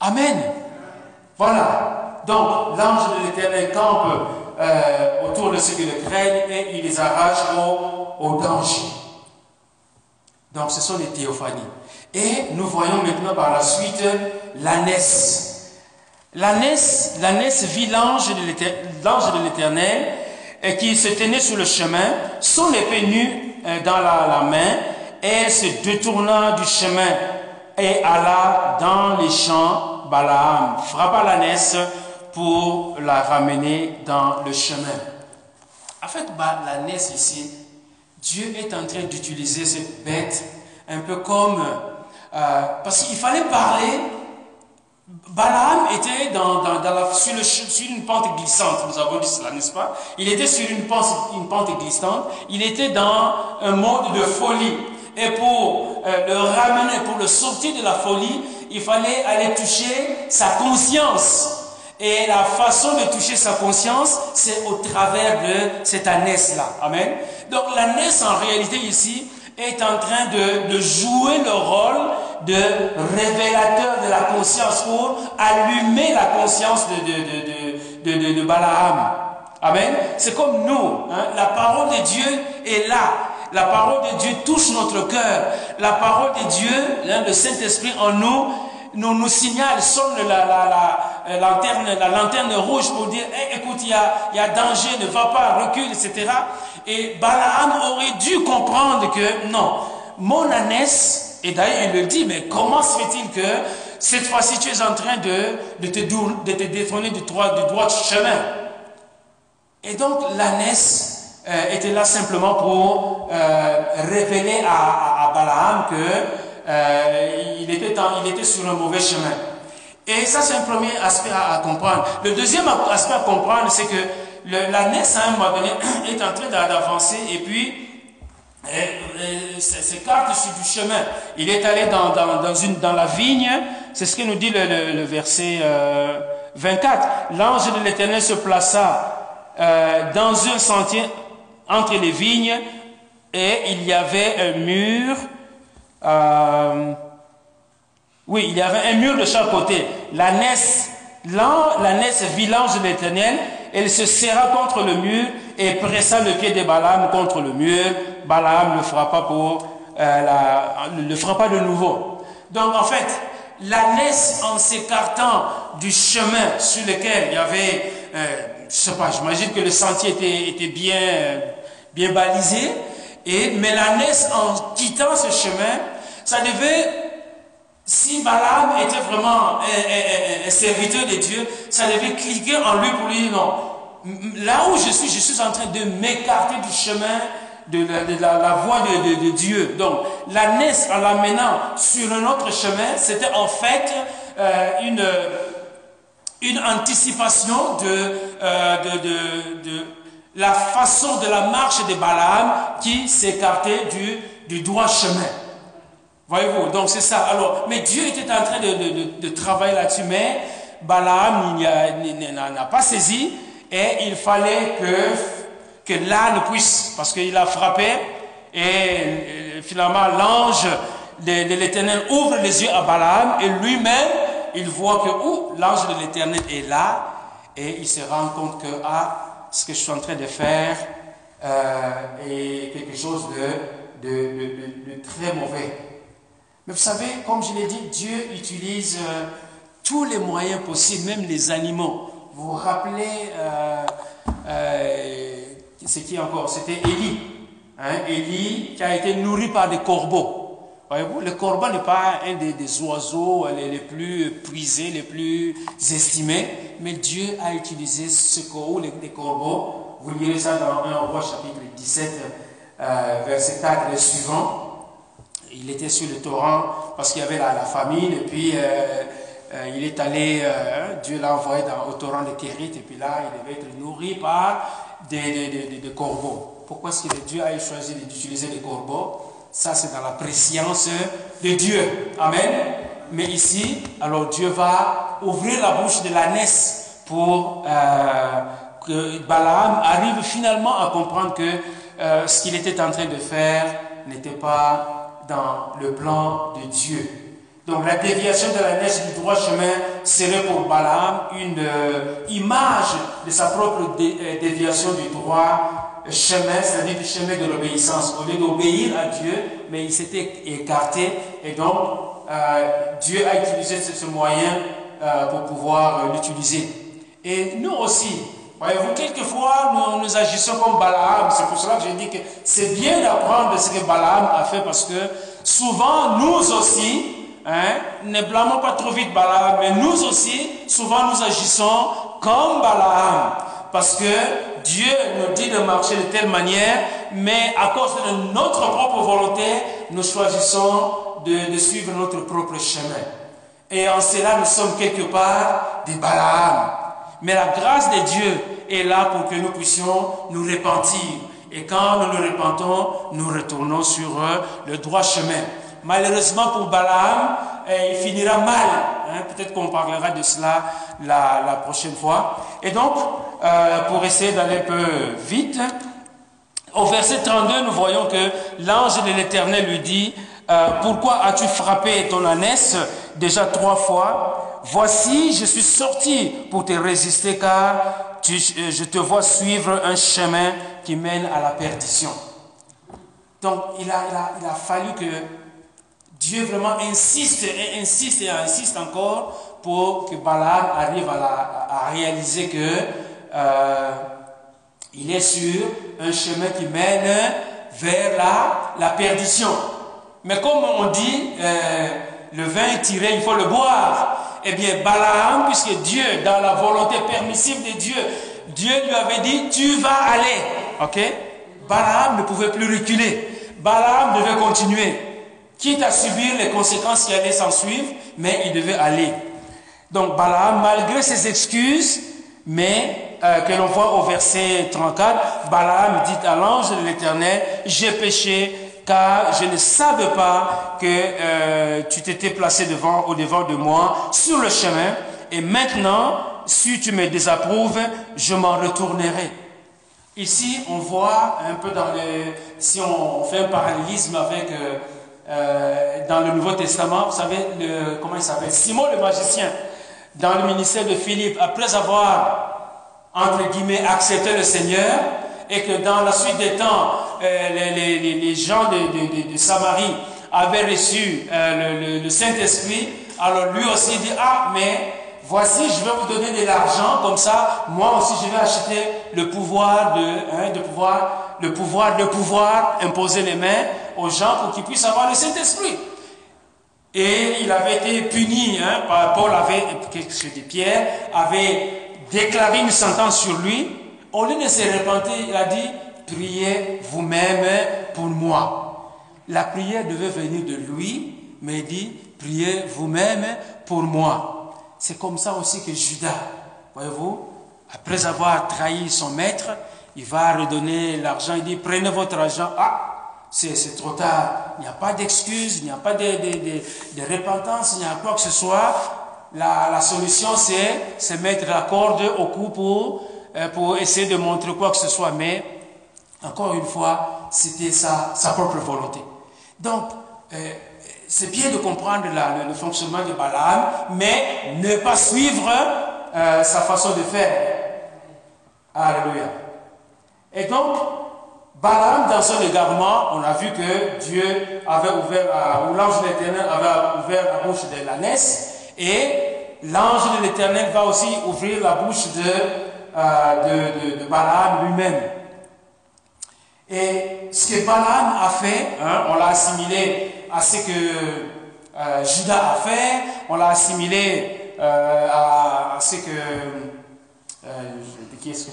Amen. Voilà. Donc l'ange de l'éternel campe euh, autour de ceux qui le craignent et il les arrache au, au danger. Donc ce sont les théophanies. Et nous voyons maintenant par la suite l'ânesse. L'ânesse, vit l'ange de l'éternel qui se tenait sur le chemin, son épée nue euh, dans la, la main, et se détourna du chemin et alla dans les champs. Balaam frappa l'ânesse pour la ramener dans le chemin. En fait, l'ânesse ici, Dieu est en train d'utiliser cette bête un peu comme... Euh, parce qu'il fallait parler. Balaam était la, sur, une pente glissante, nous avons dit cela, n'est-ce pas? Il était sur une pente, une pente glissante, il était dans un mode de folie. Et pour euh, le ramener, pour le sortir de la folie, il fallait aller toucher sa conscience. Et la façon de toucher sa conscience, c'est au travers de cette ânesse-là. Amen. Donc l'ânesse, en réalité, ici, est en train de, de, jouer le rôle de révélateur de la conscience pour allumer la conscience de, de, de, Balaam. Amen. C'est comme nous. Hein. La parole de Dieu est là. La parole de Dieu touche notre cœur. La parole de Dieu, hein, le Saint-Esprit en nous, nous, nous signale, sonne la, la, la, euh, lanterne, la lanterne rouge pour dire, écoute, il y a, danger, ne va pas, recule, etc. Et Balaam aurait dû comprendre que non, mon ânesse, et d'ailleurs il le dit, mais comment se fait-il que cette fois-ci tu es en train de, de, te, de te détrôner du droit, du droit chemin? Et donc l'ânesse euh, était là simplement pour euh, révéler à, Balaam que il, était il était sur un mauvais chemin. Et ça, c'est un premier aspect à, comprendre. Le deuxième aspect à comprendre, c'est que la naisse, à un moment donné, est en train d'avancer et puis s'écarte sur du chemin. Il est allé dans, dans, dans, la vigne, c'est ce que nous dit le, le, verset euh, 24. L'ange de l'Éternel se plaça euh, dans un sentier entre les vignes et il y avait un mur. euh, oui, il y avait un mur de chaque côté. La naisse vit l'ange de l'Éternel, elle se serra contre le mur et pressa le pied de Balaam contre le mur. Balaam le frappa pour euh, la, le de nouveau. Donc en fait, la naisse en s'écartant du chemin sur lequel il y avait, euh, je sais pas, j'imagine que le sentier était, bien, bien balisé, et mais la naisse en quittant ce chemin, ça devait si Balaam était vraiment un, serviteur de Dieu, ça devait cliquer en lui pour lui dire non. Là où je suis, je suis en train de m'écarter du chemin de la, voie de, Dieu. Donc, la naisse en l'amenant sur un autre chemin, c'était en fait euh, une, anticipation de, euh, de la façon de la marche de Balaam qui s'écartait du, du droit chemin. Voyez-vous, donc c'est ça. Alors, mais Dieu était en train de, travailler là-dessus, mais Balaam n'y a- n'y- n'y- n'en a pas saisi et il fallait que, que l'âne puisse, parce qu'il a frappé et euh, finalement l'ange de, l'Éternel ouvre les yeux à Balaam et lui-même, il voit que l'ange de l'Éternel est là et il se rend compte que ah, ce que je suis en train de faire euh, est quelque chose de- de très mauvais. Vous savez, comme je l'ai dit, Dieu utilise euh, tous les moyens possibles, même les animaux. Vous vous rappelez euh, euh, qui encore? C'était Élie. Hein? Élie qui a été nourri par des corbeaux. Voyez-vous, le corbeau n'est pas un des, oiseaux les, plus prisés, les plus estimés, mais Dieu a utilisé ce corbeau, les, corbeaux. Vous lirez ça dans 1 roi chapitre 17, euh, verset 4 et suivant il était sur le torrent parce qu'il y avait la, famine et puis euh, euh, il est allé, euh, Dieu l'a envoyé dans, au torrent de Kérit et puis là il devait être nourri par des, corbeaux. Pourquoi est-ce que Dieu a choisi d'utiliser les corbeaux? Ça c'est dans la préscience de Dieu. Amen. Mais ici, alors Dieu va ouvrir la bouche de l'ânesse pour que Balaam arrive finalement à comprendre que ce qu'il était en train de faire n'était pas dans le plan de Dieu. Donc la déviation de la neige du droit chemin serait pour Balaam une euh, image de sa propre euh, déviation du droit chemin, c'est-à-dire du chemin de l'obéissance. Au lieu d'obéir à Dieu, mais il s'était écarté et donc euh, Dieu a utilisé ce, moyen pour pouvoir l'utiliser. Et nous aussi, voyez-vous, quelquefois nous, agissons comme Balaam? C'est pour cela que je dis que c'est bien d'apprendre ce que Balaam a fait parce que souvent nous aussi, hein, ne blâmons pas trop vite Balaam, mais nous aussi, souvent nous agissons comme Balaam. Parce que Dieu nous dit de marcher de telle manière, mais à cause de notre propre volonté, nous choisissons de suivre notre propre chemin. Et en cela, nous sommes quelque part des Balaam. Mais la grâce de Dieu est là pour que nous puissions nous repentir. Et quand nous nous repentons, nous retournons sur euh, le droit chemin. Malheureusement pour Balaam, euh, il finira mal. hein. Peut-être qu'on parlera de cela la, la prochaine fois. Et donc, euh, pour essayer d'aller un peu vite, au verset 32, nous voyons que l'ange de l'Éternel lui dit, euh, pourquoi as-tu frappé ton ânesse déjà trois fois? Voici, je suis sorti pour te résister car euh, je te vois suivre un chemin qui mène à la perdition. Donc, il a, fallu que Dieu vraiment insiste et insiste et insiste encore pour que Balaam arrive à, réaliser que euh, il est sur un chemin qui mène vers la, la perdition. Mais comme on dit, euh, le vin est tiré, il faut le boire. Eh bien, Balaam, puisque Dieu, dans la volonté permissive de Dieu, Dieu lui avait dit, tu vas aller. Ok? Balaam ne pouvait plus reculer. Balaam devait continuer. Quitte à subir les conséquences qui allaient s'en suivre, mais il devait aller. Donc Balaam, malgré ses excuses, mais euh, que l'on voit au verset 34, Balaam dit à l'ange de l'Éternel, j'ai péché car je ne savais pas que euh, tu t'étais placé devant, au devant de moi sur le chemin, et maintenant, si tu me désapprouves, je m'en retournerai. Ici, on voit un peu dans le... Si on fait un parallélisme avec... Euh, euh, dans le Nouveau Testament, vous savez, comment il s'appelle? Simon le magicien, dans le ministère de Philippe, après avoir, entre guillemets, accepté le Seigneur, et que dans la suite des temps, euh, les, gens de, de, de, Samarie avaient reçu le, le Saint-Esprit, alors lui aussi dit, ah, mais voici, je vais vous donner de l'argent, comme ça, moi aussi, je vais acheter le pouvoir de, hein, de pouvoir, le pouvoir de pouvoir imposer les mains aux gens pour qu'ils puissent avoir le Saint-Esprit. Et il avait été puni, hein, Paul avait, Pierre, avait déclaré une sentence sur lui. Au lieu de se repentir, il a dit, priez vous-même pour moi. La prière devait venir de lui, mais il dit, priez vous-même pour moi. C'est comme ça aussi que Judas, voyez-vous, après avoir trahi son maître, il va redonner l'argent, il dit, prenez votre argent. Ah, c'est trop tard. Il n'y a pas d'excuse, il n'y a pas de, de, de, repentance, il n'y a quoi que ce soit. La, la solution, c'est se mettre la corde au cou pour, pour essayer de montrer quoi que ce soit. Mais, encore une fois, c'était sa, sa propre volonté. Donc, euh, c'est bien de comprendre le, fonctionnement de Balaam, mais ne pas suivre euh, sa façon de faire. Alléluia. Et donc, Balaam, dans son égarement, on a vu que Dieu avait ouvert, ou l'ange de l'éternel avait ouvert la bouche de l'ânesse, et l'ange de l'éternel va aussi ouvrir la bouche de, euh, de, Balaam lui-même. Et ce que Balaam a fait, hein, on l'a assimilé à ce que euh, Judas a fait, on l'a assimilé euh, à, ce que... Qui est-ce que...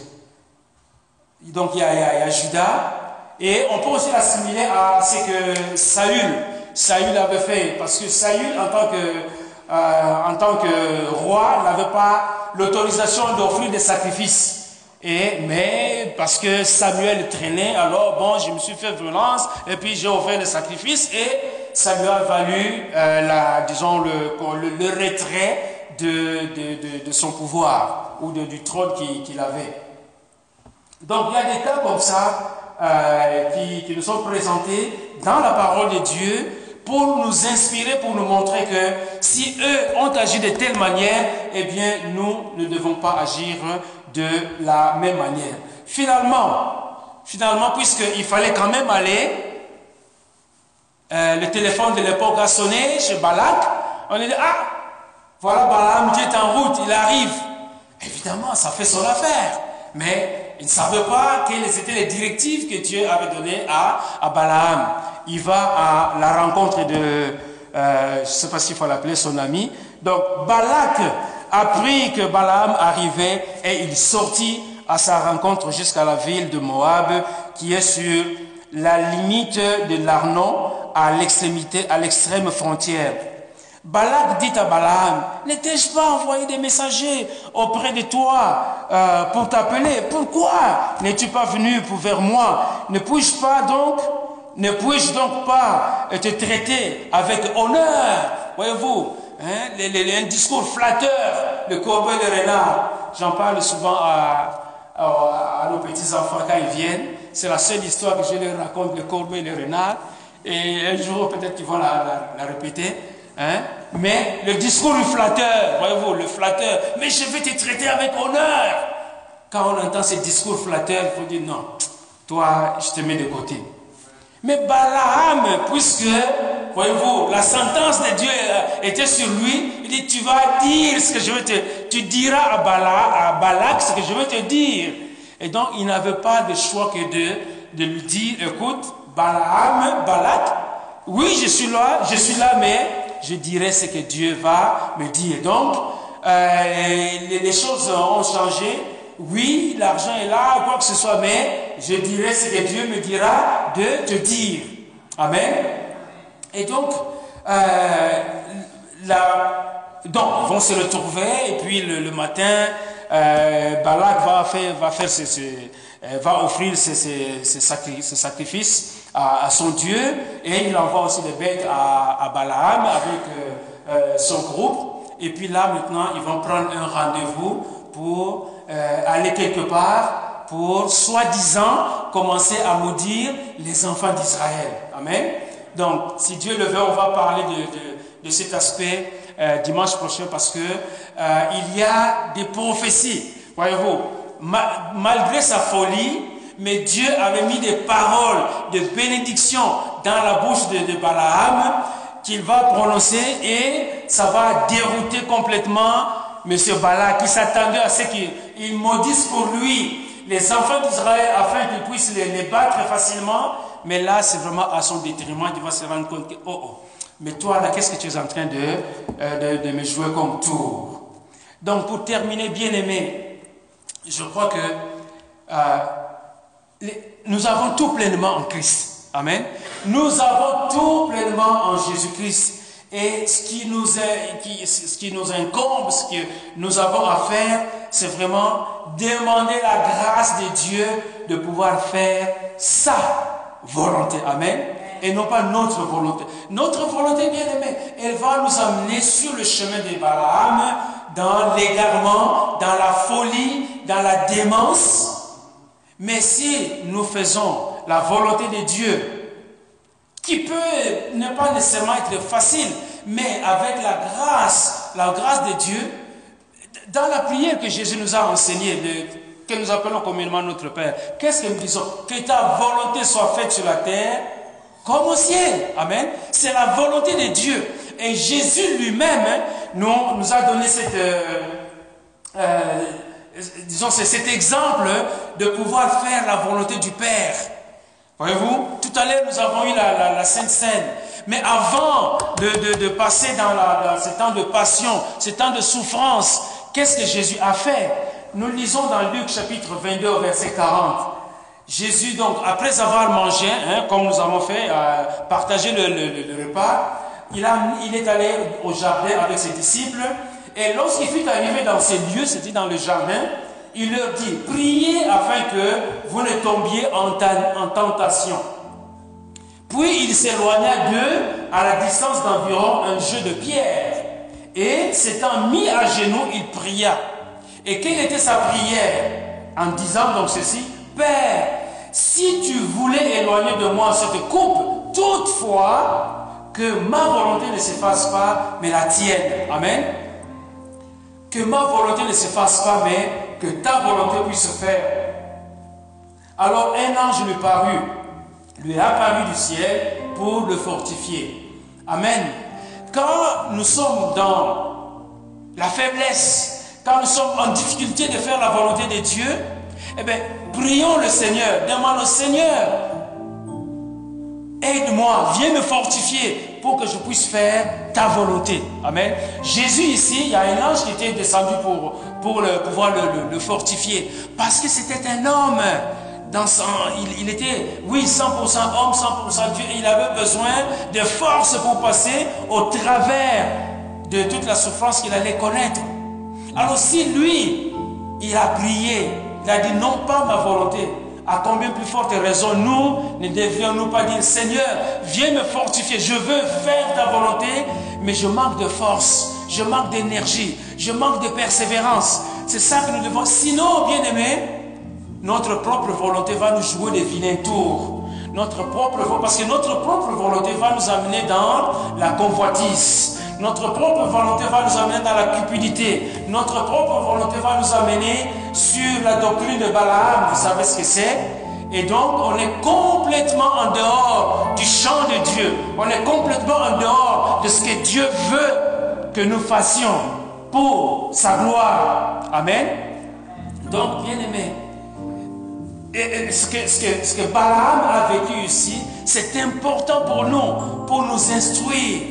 Donc il y, a, il y, a, Judas, et on peut aussi l'assimiler à ce que Saül, Saül avait fait, parce que Saül, en tant que, en tant que roi, n'avait pas l'autorisation d'offrir des sacrifices. Et, mais parce que Samuel traînait, alors bon, je me suis fait violence, et puis j'ai offert le sacrifice, et ça lui a valu, euh, la, disons, le, le, retrait de, de, de, son pouvoir ou du trône qu'il avait. Donc il y a des cas comme ça euh, qui, qui nous sont présentés dans la parole de Dieu pour nous inspirer, pour nous montrer que si eux ont agi de telle manière, eh bien nous ne devons pas agir de la même manière. Finalement, finalement, puisqu'il fallait quand même aller euh, le téléphone de l'époque a sonné chez Balak. On a dit, ah, voilà Balaam qui est en route, il arrive. Évidemment, ça fait son affaire. Mais il ne savait pas quelles étaient les directives que Dieu avait données à, à Balaam. Il va à la rencontre de, euh, je ne sais pas s'il faut l'appeler son ami. Donc Balak apprit que Balaam arrivait et il sortit à sa rencontre jusqu'à la ville de Moab qui est sur la limite de l'Arnon à l'extrémité, à l'extrême frontière. Balak dit à Balaam, n'étais-je pas envoyé des messagers auprès de toi euh, pour t'appeler? Pourquoi n'es-tu pas venu pour vers moi? Ne puis-je pas donc, ne puis-je donc pas te traiter avec honneur Voyez-vous, hein, un discours flatteur, le corbeau et le renard. J'en parle souvent à, nos petits-enfants quand ils viennent. C'est la seule histoire que je leur raconte, le corbeau et le renard. Et un jour, peut-être qu'ils vont la, répéter. Hein? Mais le discours du flatteur, voyez-vous, le flatteur, mais je vais te traiter avec honneur. Quand on entend ce discours flatteur, il faut dire non, toi, je te mets de côté. Mais Balaam, puisque, voyez-vous, la sentence de Dieu était sur lui, il dit, tu vas dire ce que je vais te... Tu diras à, Bala, à Balak ce que je vais te dire. Et donc, il n'avait pas de choix que de, de lui dire, écoute, Balaam, Balak, oui, je suis là, je suis là, mais je dirai ce que Dieu va me dire. Donc, euh, les, choses ont changé. Oui, l'argent est là, quoi que ce soit, mais je dirai ce que Dieu me dira de te dire. Amen. Et donc, euh, donc, ils vont se retrouver, et puis le, matin, euh, Balak va faire, va va offrir ses, ses, sacrifices à, son Dieu et il envoie aussi des bêtes à, à Balaam avec euh, euh, son groupe. Et puis là, maintenant, ils vont prendre un rendez-vous pour euh, aller quelque part pour, soi-disant, commencer à maudire les enfants d'Israël. Amen. Donc, si Dieu le veut, on va parler de, cet aspect euh, dimanche prochain parce que euh, il y a des prophéties. Voyez-vous, malgré sa folie, mais Dieu avait mis des paroles de bénédiction dans la bouche de, de Balaam qu'il va prononcer et ça va dérouter complètement M. Bala qui s'attendait à ce qu'il maudisse pour lui les enfants d'Israël afin qu'il puisse les, battre facilement. Mais là, c'est vraiment à son détriment qu'il va se rendre compte que, oh, oh, mais toi là, qu'est-ce que tu es en train de, euh, de, me jouer comme tour? Donc, pour terminer, bien aimé, je crois que euh, nous avons tout pleinement en Christ. Amen. Nous avons tout pleinement en Jésus-Christ. Et ce qui, nous est, ce qui nous incombe, ce que nous avons à faire, c'est vraiment demander la grâce de Dieu de pouvoir faire sa volonté. Amen. Et non pas notre volonté. Notre volonté, bien aimée, elle va nous amener sur le chemin de Balaam, dans l'égarement, dans la folie, dans la démence. Mais si nous faisons la volonté de Dieu, qui peut ne pas nécessairement être facile, mais avec la grâce, la grâce de Dieu, dans la prière que Jésus nous a enseignée, que nous appelons communément notre Père, qu'est-ce que nous disons? Que ta volonté soit faite sur la terre comme au ciel. Amen. C'est la volonté de Dieu. Et Jésus lui-même hein, nous, a donné cette, euh, euh, disons, cet exemple de pouvoir faire la volonté du Père. Voyez-vous, tout à l'heure nous avons eu la, Sainte Seine. Mais avant de, passer dans, la, ce temps de passion, ce temps de souffrance, qu'est-ce que Jésus a fait? Nous lisons dans Luc chapitre 22 verset 40. Jésus, donc, après avoir mangé, hein, comme nous avons fait, euh, partagé le, repas, il est allé au jardin avec ses disciples. Et lorsqu'il fut arrivé dans ces lieux, c'était dans le jardin, il leur dit, priez afin que vous ne tombiez en, tentation. Puis il s'éloigna d'eux à la distance d'environ un jeu de pierre. Et s'étant mis à genoux, il pria. Et quelle était sa prière? En disant donc ceci, Père, si tu voulais éloigner de moi cette coupe, toutefois, que ma volonté ne se fasse pas, mais la tienne. Amen. Que ma volonté ne se fasse pas, mais que ta volonté puisse se faire. Alors un ange lui parut, lui apparut du ciel pour le fortifier. Amen. Quand nous sommes dans la faiblesse, quand nous sommes en difficulté de faire la volonté de Dieu, eh bien, prions le Seigneur, demandons au Seigneur, aide-moi, viens me fortifier pour que je puisse faire ta volonté. Amen. Jésus ici, il y a un ange qui était descendu pour, pour pouvoir le, fortifier. Parce que c'était un homme. Dans son, il, était, oui, 100% homme, 100% Dieu. il avait besoin de force pour passer au travers de toute la souffrance qu'il allait connaître. Alors si lui, il a prié, il a dit non pas ma volonté, à combien plus forte raison nous ne devrions-nous pas dire Seigneur, viens me fortifier, je veux faire ta volonté, mais je manque de force, je manque d'énergie, je manque de persévérance. C'est ça que nous devons. Sinon, bien aimé, notre propre volonté va nous jouer des vilains tours. Notre propre, parce que notre propre volonté va nous amener dans la convoitise. Notre propre volonté va nous amener dans la cupidité. Notre propre volonté va nous amener sur la doctrine de Balaam. Vous savez ce que c'est? Et donc, on est complètement en dehors du champ de Dieu. On est complètement en dehors de ce que Dieu veut que nous fassions pour sa gloire. Amen. Donc, bien aimé, ce que, Balaam a vécu ici, c'est important pour nous, pour nous instruire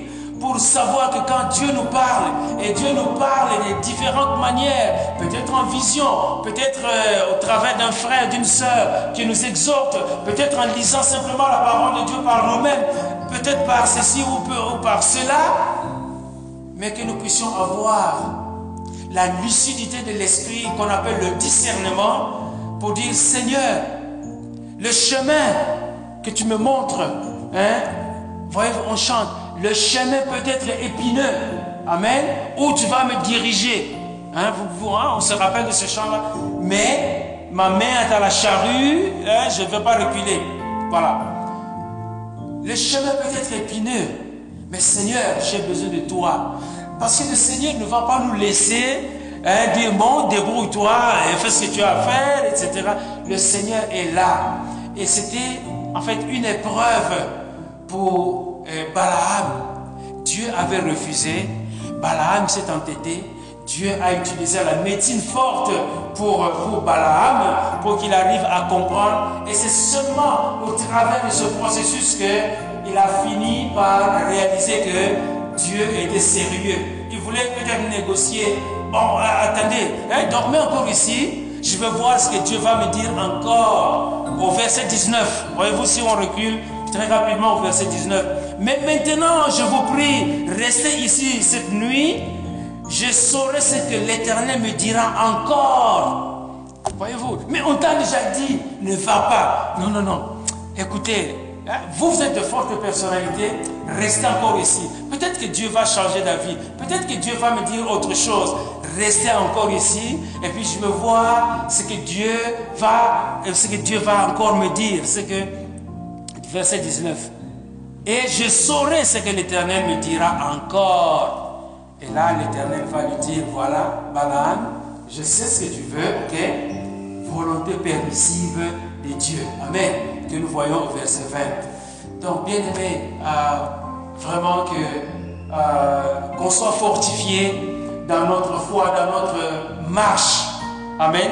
pour savoir que quand Dieu nous parle, et Dieu nous parle de différentes manières, peut-être en vision, peut-être euh, au travers d'un frère, d'une sœur qui nous exhorte, peut-être en lisant simplement la parole de Dieu par nous-mêmes, peut-être par ceci ou par cela, mais que nous puissions avoir la lucidité de l'esprit qu'on appelle le discernement pour dire Seigneur, le chemin que tu me montres, hein, voyez, on chante, le chemin peut être épineux. Amen. Où tu vas me diriger. Hein, vous, hein, on se rappelle de ce chant-là. Mais ma main est à la charrue, hein, je ne vais pas reculer. Voilà. Le chemin peut être épineux, mais Seigneur, j'ai besoin de toi. Parce que le Seigneur ne va pas nous laisser hein, dire bon, débrouille-toi, fais ce que tu as à faire, etc. Le Seigneur est là. Et c'était en fait une épreuve pour euh, Balaam. Dieu avait refusé. Balaam s'est entêté. Dieu a utilisé la médecine forte pour, pour Balaam, pour qu'il arrive à comprendre. Et c'est seulement au travers de ce processus qu'il a fini par réaliser que Dieu était sérieux. Il voulait peut-être négocier. Bon, attendez, hein, dormez encore ici. Je vais voir ce que Dieu va me dire encore au verset 19. Voyez-vous, si on recule très rapidement au verset 19. Mais maintenant, je vous prie, restez ici cette nuit je saurai ce que l'Éternel me dira encore. Voyez-vous Mais on t'a déjà dit, ne va pas. Non, non, non. Écoutez, vous, vous êtes de fortes personnalités, restez encore ici. Peut-être que Dieu va changer d'avis. Peut-être que Dieu va me dire autre chose. Restez encore ici et puis je vais voir ce que Dieu va, ce que Dieu va encore me dire. Que, verset 19. Et je saurai ce que l'Éternel me dira encore. Et là, l'Éternel va lui dire, voilà, Balaam, je sais ce que tu veux, ok? Volonté permissive de Dieu. Amen. Que nous voyons au verset 20. Donc, bien aimé, euh, vraiment que euh, qu'on soit fortifié dans notre foi, dans notre marche. Amen.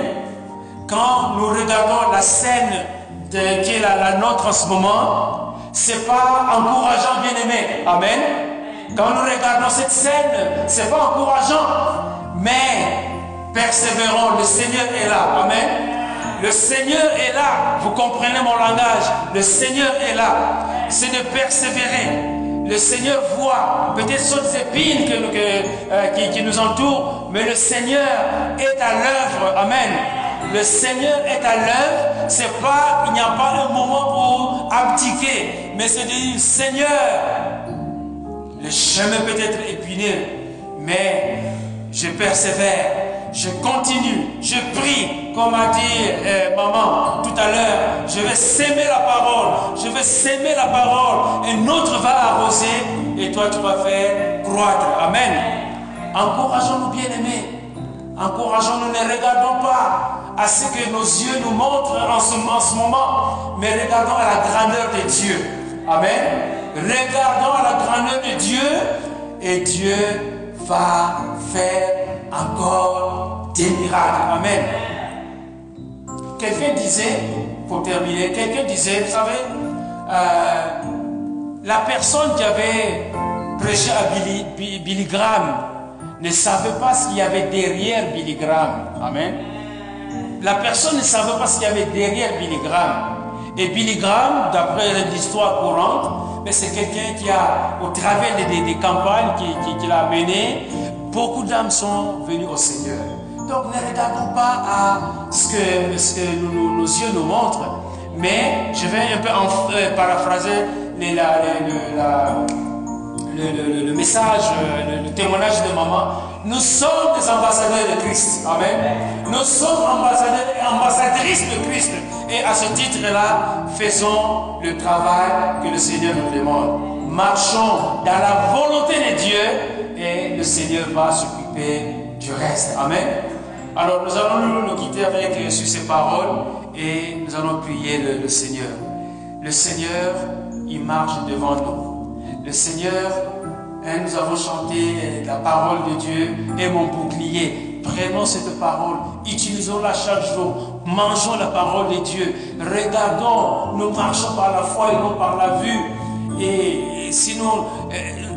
Quand nous regardons la scène qui est la, la nôtre en ce moment, c'est pas encourageant, bien aimé. Amen. Quand nous regardons cette scène, c'est pas encourageant, mais persévérons. Le Seigneur est là. Amen. Le Seigneur est là. Vous comprenez mon langage? Le Seigneur est là. C'est de persévérer. Le Seigneur voit peut-être ces épines euh, qui, qui, nous entourent, mais le Seigneur est à l'œuvre. Amen. Le Seigneur est à l'œuvre. C'est pas, il n'y a pas un moment pour abdiquer, mais c'est de dire Seigneur, le chemin peut être épineux, mais je persévère, je continue, je prie, comme a dit euh, maman tout à l'heure, je vais s'aimer la parole, je vais s'aimer la parole, et autre va arroser, et toi tu vas faire croître. Amen. Encourageons-nous bien aimés, encourageons-nous, ne regardons pas à ce que nos yeux nous montrent en ce, en ce moment, mais regardons à la grandeur de Dieu. Amen. Regardons à la grandeur de Dieu et Dieu va faire encore des miracles. Amen. Quelqu'un disait, pour terminer, quelqu'un disait, vous savez, euh, la personne qui avait prêché à Billy, Graham ne savait pas ce qu'il y avait derrière Billy Graham. Amen. La personne ne savait pas ce qu'il y avait derrière Billy Graham. Et Billy Graham, d'après l'histoire courante, c'est quelqu'un qui a, au travers des, campagnes qu'il a menées, beaucoup d'âmes sont venues au Seigneur. Donc ne regardons pas à ce que, nos yeux nous montrent, mais je vais un peu paraphraser le, le, message, euh, le, témoignage de maman. Nous sommes des ambassadeurs de Christ. Amen. Nous sommes ambassadeurs et ambassadrices de Christ. Et à ce titre-là, faisons le travail que le Seigneur nous demande. Marchons dans la volonté de Dieu et le Seigneur va s'occuper du reste. Amen. Alors nous allons nous quitter avec euh, sur ces paroles et nous allons prier le, le Seigneur. Le Seigneur, il marche devant nous. Le Seigneur, hein, nous avons chanté la parole de Dieu est mon bouclier. Prenons cette parole, utilisons-la chaque jour, mangeons la parole de Dieu, regardons, nous marchons par la foi et non par la vue. Et, sinon, euh,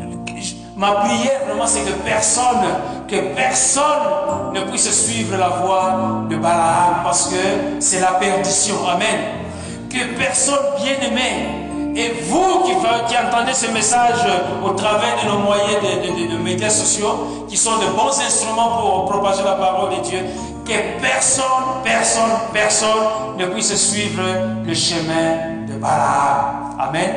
ma prière vraiment c'est que personne, que personne ne puisse suivre la voie de Balaam parce que c'est la perdition. Amen. Que personne bien aimé et vous qui, entendez ce message au travers de nos moyens de, médias sociaux, qui sont de bons instruments pour propager la parole de Dieu, que personne, personne, personne ne puisse suivre le chemin de Balaam. Amen.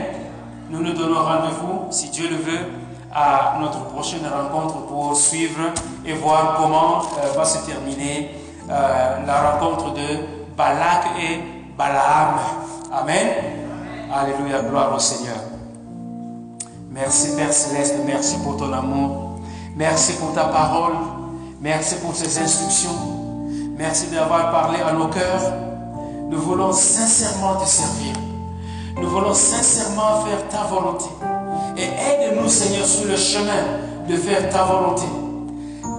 Nous nous donnons rendez-vous, si Dieu le veut, à notre prochaine rencontre pour suivre et voir comment euh, va se terminer euh, la rencontre de Balak et Balaam. Amen. Alléluia, gloire au Seigneur. Merci Père Céleste, merci pour ton amour. Merci pour ta parole. Merci pour tes instructions. Merci d'avoir parlé à nos cœurs. Nous voulons sincèrement te servir. Nous voulons sincèrement faire ta volonté. Et aide-nous, Seigneur, sur le chemin de faire ta volonté.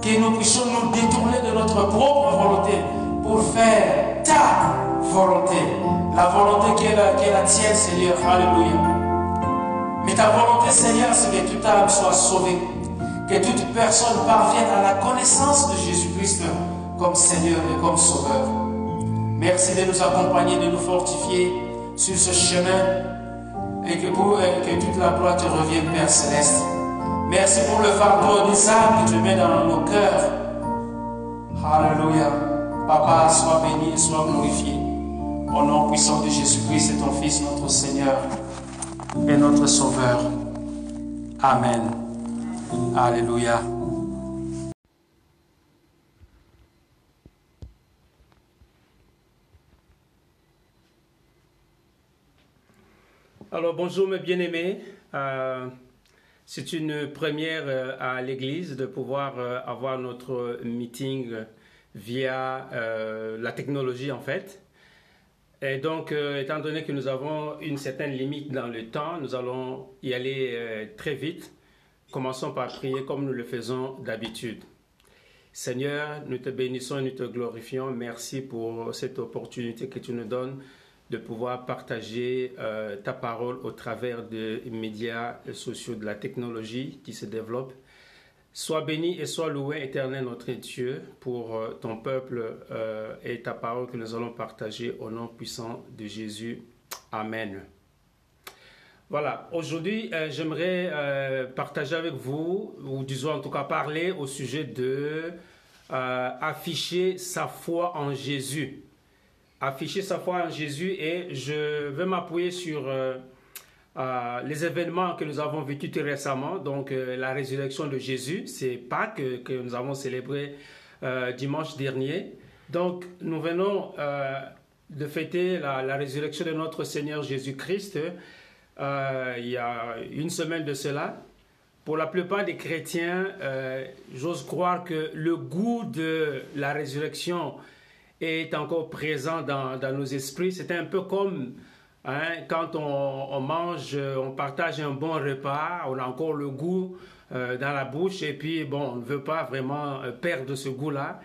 Que nous puissions nous détourner de notre propre volonté pour faire ta volonté. La volonté qui est la, tienne, Seigneur. Alléluia. Mais ta volonté, Seigneur, c'est que toute âme soit sauvée. Que toute personne parvienne à la connaissance de Jésus-Christ comme Seigneur et comme Sauveur. Merci de nous accompagner, de nous fortifier sur ce chemin et que, toute la gloire te revienne, Père Céleste. Merci pour le fardeau des âmes que tu mets dans nos cœurs. Alléluia. Papa, sois béni et sois glorifié. Au nom puissant de Jésus-Christ et ton Fils, notre Seigneur et notre Sauveur. Amen. Alléluia. Alors bonjour mes bien-aimés. Euh, c'est une première euh, à l'église de pouvoir euh, avoir notre meeting via la technologie en fait. Et donc, étant donné que nous avons une certaine limite dans le temps, nous allons y aller très vite. Commençons par prier comme nous le faisons d'habitude. Seigneur, nous te bénissons et nous te glorifions. Merci pour cette opportunité que tu nous donnes de pouvoir partager euh, ta parole au travers des médias sociaux, de la technologie qui se développe. Sois béni et sois loué, éternel notre Dieu, pour euh, ton peuple euh, et ta parole que nous allons partager au nom puissant de Jésus. Amen. Voilà, aujourd'hui, j'aimerais partager avec vous, ou disons en tout cas parler au sujet de afficher sa foi en Jésus afficher sa foi en Jésus et je veux m'appuyer sur euh, euh, les événements que nous avons vécus tout récemment, donc euh, la résurrection de Jésus, c'est Pâques que nous avons célébré dimanche dernier. Donc nous venons de fêter la, résurrection de notre Seigneur Jésus-Christ il y a une semaine de cela. Pour la plupart des chrétiens, j'ose croire que le goût de la résurrection est encore présent dans, dans nos esprits. C'est un peu comme hein, quand on, mange, on partage un bon repas, on a encore le goût euh, dans la bouche et puis bon, on ne veut pas vraiment euh, perdre ce goût-là.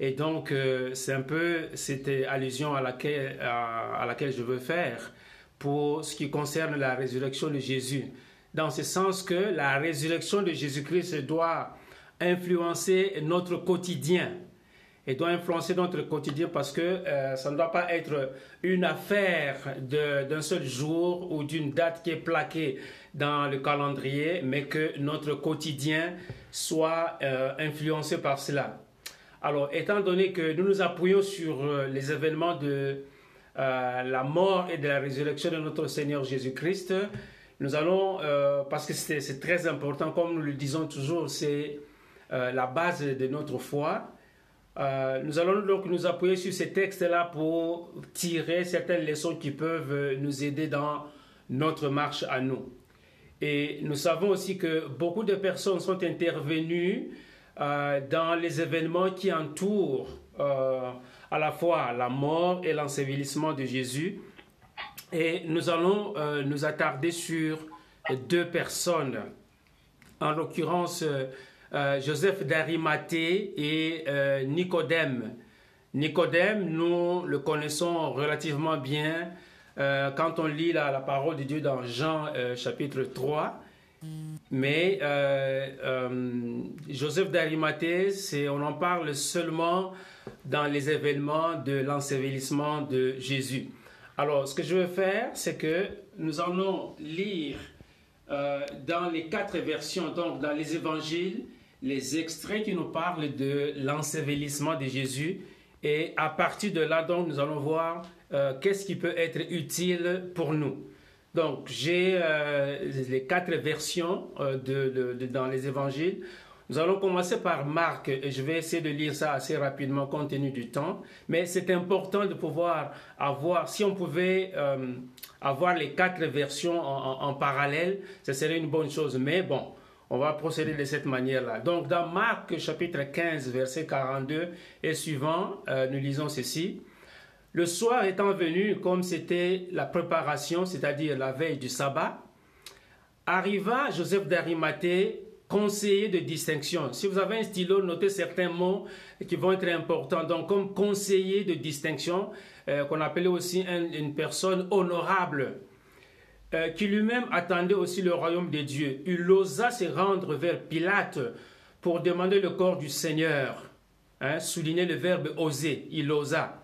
Et donc, euh, c'est un peu cette allusion à laquelle, à, laquelle je veux faire pour ce qui concerne la résurrection de Jésus. Dans ce sens que la résurrection de Jésus-Christ doit influencer notre quotidien et doit influencer notre quotidien parce que euh, ça ne doit pas être une affaire d'un seul jour ou d'une date qui est plaquée dans le calendrier, mais que notre quotidien soit euh, influencé par cela. Alors, étant donné que nous nous appuyons sur euh, les événements de la mort et de la résurrection de notre Seigneur Jésus-Christ, nous allons, parce que c'est très important, comme nous le disons toujours, c'est la base de notre foi, euh, nous allons donc nous appuyer sur ces textes-là pour tirer certaines leçons qui peuvent nous aider dans notre marche à nous. Et nous savons aussi que beaucoup de personnes sont intervenues euh, dans les événements qui entourent euh, à la fois la mort et l'ensevelissement de Jésus. Et nous allons nous attarder sur deux personnes, en l'occurrence euh, Joseph d'Arimathée et euh, Nicodème. Nicodème, nous le connaissons relativement bien euh, quand on lit la, parole de Dieu dans Jean chapitre 3. Mais Joseph d'Arimathée, on en parle seulement dans les événements de l'ensevelissement de Jésus. Alors, ce que je veux faire, c'est que nous allons lire dans les quatre versions, donc dans les évangiles, les extraits qui nous parlent de l'ensevelissement de Jésus. Et à partir de là, donc, nous allons voir euh, qu'est-ce qui peut être utile pour nous. Donc, j'ai euh, les quatre versions euh, dans les évangiles. Nous allons commencer par Marc et je vais essayer de lire ça assez rapidement compte tenu du temps. Mais c'est important de pouvoir avoir, si on pouvait avoir les quatre versions en, parallèle, ce serait une bonne chose. Mais bon, on va procéder de cette manière-là. Donc dans Marc chapitre 15, verset 42 et suivant, euh, nous lisons ceci. Le soir étant venu, comme c'était la préparation, c'est-à-dire la veille du sabbat, arriva Joseph d'Arimathée, conseiller de distinction. Si vous avez un stylo, notez certains mots qui vont être importants. Donc, comme conseiller de distinction, euh, qu'on appelait aussi une personne honorable, euh, qui lui-même attendait aussi le royaume de Dieu. Il osa se rendre vers Pilate pour demander le corps du Seigneur. Hein, souligner le verbe oser. Il osa.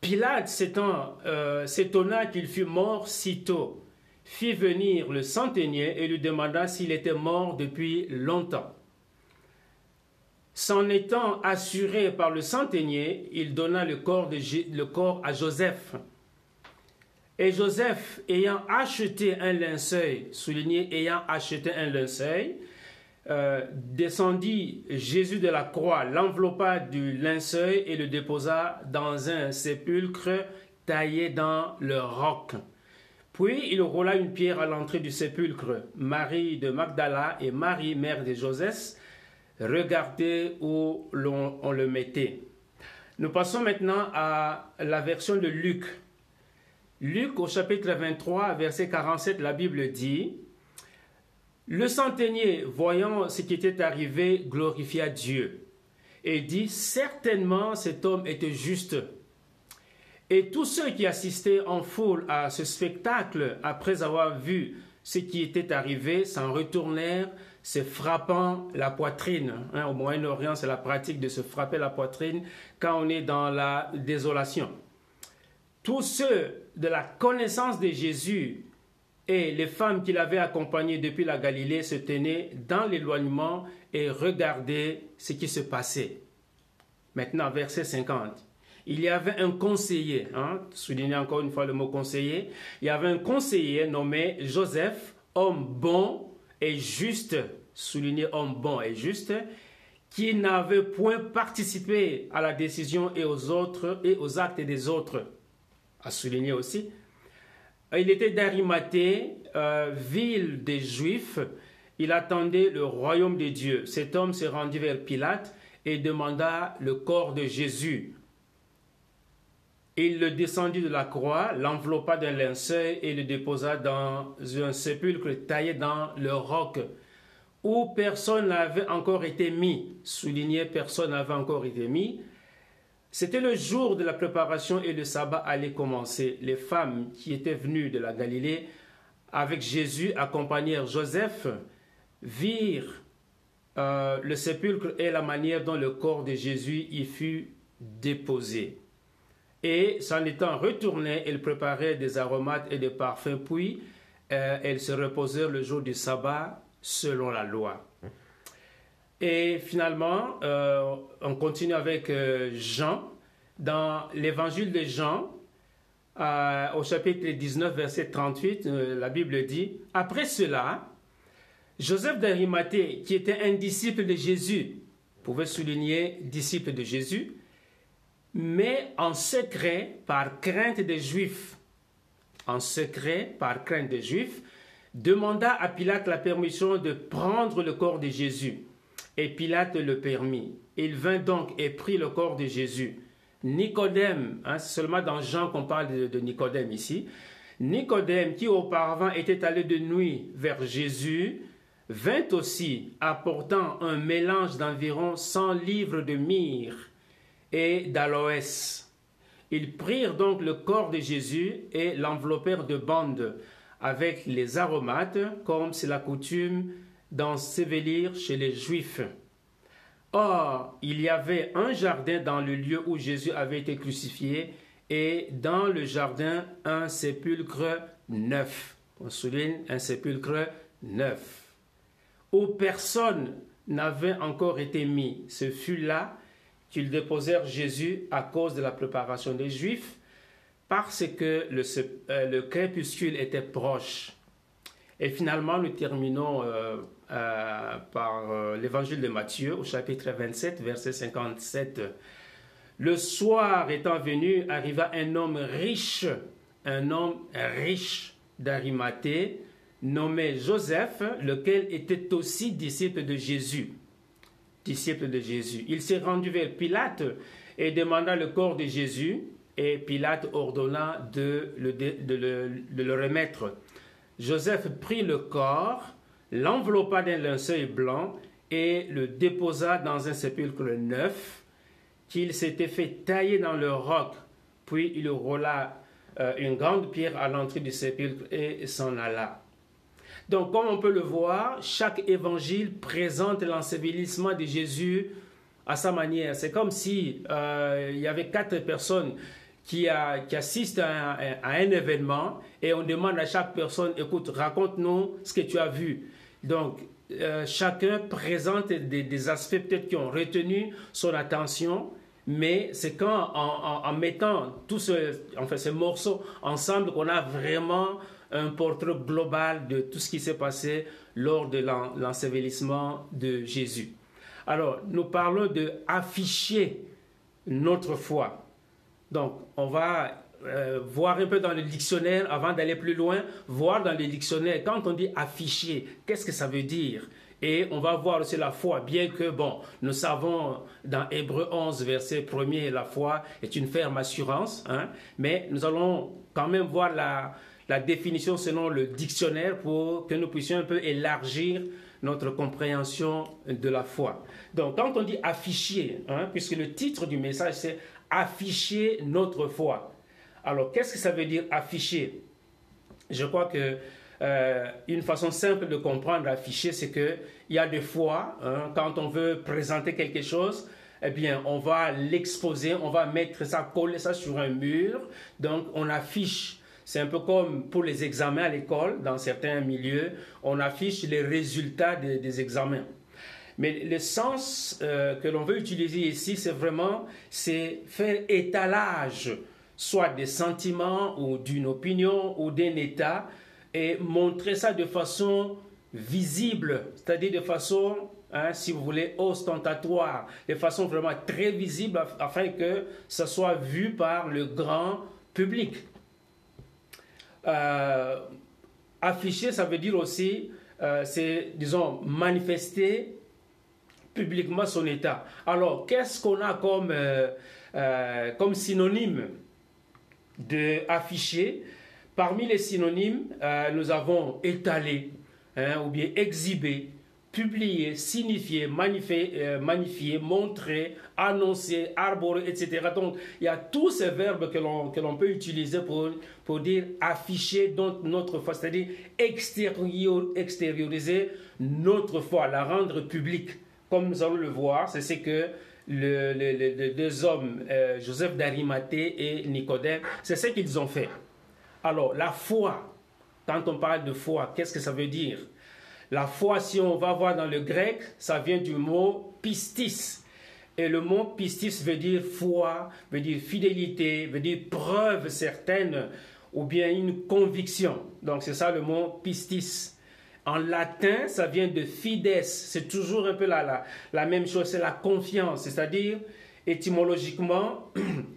Pilate euh, s'étonna qu'il fût mort si tôt fit venir le centenier et lui demanda s'il était mort depuis longtemps. S'en étant assuré par le centenier, il donna le corps à Joseph. Et Joseph, ayant acheté un linceul, souligné ayant acheté un linceul, euh, descendit Jésus de la croix, l'enveloppa du linceul et le déposa dans un sépulcre taillé dans le roc. Puis il roula une pierre à l'entrée du sépulcre. Marie de Magdala et Marie, mère de Joseph, regardaient où on le mettait. Nous passons maintenant à la version de Luc. Luc au chapitre 23, verset 47, la Bible dit, Le centenier, voyant ce qui était arrivé, glorifia Dieu et dit, Certainement cet homme était juste et tous ceux qui assistaient en foule à ce spectacle, après avoir vu ce qui était arrivé, s'en retournèrent, se frappant la poitrine. Hein, au Moyen-Orient, c'est la pratique de se frapper la poitrine quand on est dans la désolation. Tous ceux de la connaissance de Jésus et les femmes qui l'avaient accompagné depuis la Galilée se tenaient dans l'éloignement et regardaient ce qui se passait. Maintenant, verset 50 il y avait un conseiller, hein, soulignez encore une fois le mot conseiller, il y avait un conseiller nommé Joseph, homme bon et juste, soulignez homme bon et juste, qui n'avait point participé à la décision et aux autres et aux actes des autres. À souligner aussi, il était d'Arimathée, euh, ville des Juifs. Il attendait le royaume de Dieu. Cet homme se rendit vers Pilate et demanda le corps de Jésus. Il le descendit de la croix, l'enveloppa d'un linceul et le déposa dans un sépulcre taillé dans le roc où personne n'avait encore été mis. Souligné, personne n'avait encore été mis. C'était le jour de la préparation et le sabbat allait commencer. Les femmes qui étaient venues de la Galilée avec Jésus accompagnèrent Joseph, virent euh, le sépulcre et la manière dont le corps de Jésus y fut déposé. Et s'en étant retournée, elle préparait des aromates et des parfums, puis euh, elle se reposait le jour du sabbat selon la loi. Et finalement, euh, on continue avec euh, Jean. Dans l'évangile de Jean, au chapitre 19, verset 38, la Bible dit, Après cela, Joseph d'Arimathée, qui était un disciple de Jésus, pouvait souligner disciple de Jésus, mais en secret par crainte des Juifs. En secret par crainte des Juifs, demanda à Pilate la permission de prendre le corps de Jésus. Et Pilate le permit. Il vint donc et prit le corps de Jésus. Nicodème, hein, c'est seulement dans Jean qu'on parle de, de Nicodème ici. Nicodème, qui auparavant était allé de nuit vers Jésus, vint aussi apportant un mélange d'environ 100 livres de myrrhe et d'aloès. Ils prirent donc le corps de Jésus et l'enveloppèrent de bandes avec les aromates, comme c'est la coutume d'ensevelir chez les Juifs. Or, il y avait un jardin dans le lieu où Jésus avait été crucifié, et dans le jardin un sépulcre neuf. On souligne un sépulcre neuf, où personne n'avait encore été mis. Ce fut là qu'ils déposèrent Jésus à cause de la préparation des Juifs, parce que le, euh, le crépuscule était proche. Et finalement, nous terminons euh, euh, par euh, l'évangile de Matthieu au chapitre 27, verset 57. Le soir étant venu, arriva un homme riche, un homme riche d'Arimathée, nommé Joseph, lequel était aussi disciple de Jésus. Disciple de Jésus. Il s'est rendu vers Pilate et demanda le corps de Jésus, et Pilate ordonna de le, de le remettre. Joseph prit le corps, l'enveloppa d'un linceul blanc et le déposa dans un sépulcre neuf qu'il s'était fait tailler dans le roc. Puis il roula euh, une grande pierre à l'entrée du sépulcre et s'en alla. Donc, comme on peut le voir, chaque évangile présente l'ensevelissement de Jésus à sa manière. C'est comme si euh, il y avait quatre personnes qui, assiste à un, événement et on demande à chaque personne, écoute, raconte-nous ce que tu as vu. Donc, euh, chacun présente des, aspects peut-être qui ont retenu son attention, mais c'est quand en, mettant tous ce, enfin, ces morceaux ensemble qu'on a vraiment un portrait global de tout ce qui s'est passé lors de l'ensevelissement de Jésus. Alors, nous parlons de afficher notre foi. Donc, on va euh, voir un peu dans le dictionnaire avant d'aller plus loin, voir dans le dictionnaire, quand on dit afficher, qu'est-ce que ça veut dire? Et on va voir aussi la foi, bien que, bon, nous savons dans Hébreu 11, verset 1er, la foi est une ferme assurance, hein, mais nous allons quand même voir la, définition selon le dictionnaire pour que nous puissions un peu élargir notre compréhension de la foi. Donc, quand on dit afficher, hein, puisque le titre du message c'est afficher notre foi. Alors, qu'est-ce que ça veut dire afficher? Je crois que euh, une façon simple de comprendre afficher, c'est que il y a des fois, hein, quand on veut présenter quelque chose, eh bien, on va l'exposer, on va mettre ça, coller ça sur un mur. Donc, on affiche. C'est un peu comme pour les examens à l'école, dans certains milieux, on affiche les résultats des examens. Mais le sens euh, que l'on veut utiliser ici, c'est vraiment c'est faire étalage, soit des sentiments ou d'une opinion ou d'un état, et montrer ça de façon visible, c'est-à-dire de façon, hein, si vous voulez, ostentatoire, de façon vraiment très visible, afin que ça soit vu par le grand public. Euh, afficher, ça veut dire aussi, euh, c'est, disons, manifester publiquement son état. Alors, qu'est-ce qu'on a comme, euh, euh, comme synonyme de afficher Parmi les synonymes, euh, nous avons étalé, hein, ou bien exhibé, publié, signifié, magnifié, magnifier, montrer, annoncer, arborer, etc. Donc, il y a tous ces verbes que l'on, peut utiliser pour, pour dire afficher donc notre foi, c'est-à-dire extérioriser notre foi, la rendre publique comme nous allons le voir, c'est ce que le, les deux hommes, euh, Joseph d'Arimathée et Nicodème, c'est ce qu'ils ont fait. Alors, la foi, quand on parle de foi, qu'est-ce que ça veut dire? La foi, si on va voir dans le grec, ça vient du mot pistis. Et le mot pistis veut dire foi, veut dire fidélité, veut dire preuve certaine ou bien une conviction. Donc c'est ça le mot pistis. En latin, ça vient de fides. C'est toujours un peu la, la, même chose, c'est la confiance. C'est-à-dire, étymologiquement,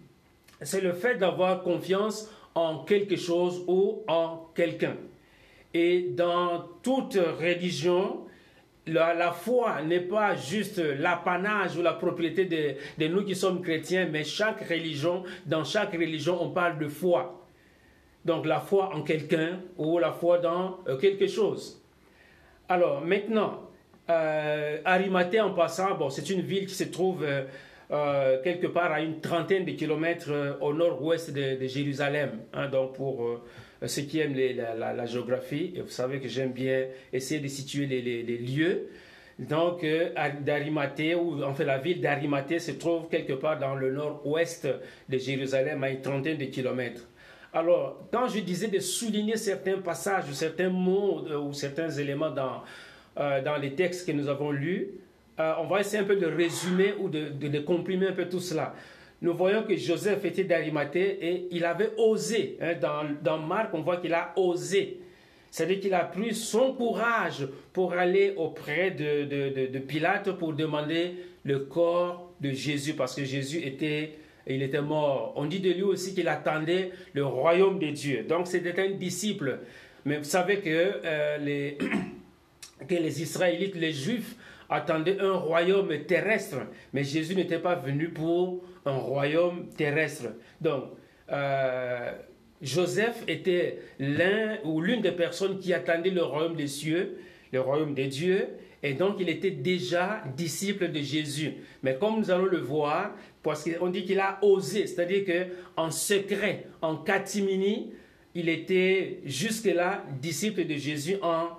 c'est le fait d'avoir confiance en quelque chose ou en quelqu'un. Et dans toute religion, la, la foi n'est pas juste l'apanage ou la propriété de, de, nous qui sommes chrétiens, mais chaque religion, dans chaque religion, on parle de foi. Donc la foi en quelqu'un ou la foi dans euh, quelque chose. Alors maintenant, euh, en passant, c'est une ville qui se trouve euh, euh, quelque part à une trentaine de kilomètres euh, au nord-ouest de, Jérusalem. Hein, donc pour ceux qui aiment la, géographie, vous savez que j'aime bien essayer de situer les, lieux. Donc, en fait la ville d'Arimathée se trouve quelque part dans le nord-ouest de Jérusalem, à une trentaine de kilomètres. Alors, quand je disais de souligner certains passages, certains mots euh, ou certains éléments dans, euh, dans les textes que nous avons lus, euh, on va essayer un peu de résumer ou de, de, comprimer un peu tout cela. Nous voyons que Joseph était d'Arimathée et il avait osé. Hein, dans, dans Marc, on voit qu'il a osé. C'est-à-dire qu'il a pris son courage pour aller auprès de, de, de, Pilate pour demander le corps de Jésus, parce que Jésus était, il était mort. On dit de lui aussi qu'il attendait le royaume de Dieu. Donc c'était un disciple. Mais vous savez que, euh, les, Israélites, les Juifs, attendaient un royaume terrestre. Mais Jésus n'était pas venu pour un royaume terrestre. Donc, euh, Joseph était l'un ou l'une des personnes qui attendait le royaume des cieux, le royaume des dieux, et donc il était déjà disciple de Jésus. Mais comme nous allons le voir, parce qu'on dit qu'il a osé, c'est-à-dire que en secret, en catimini, il était jusque-là disciple de Jésus en,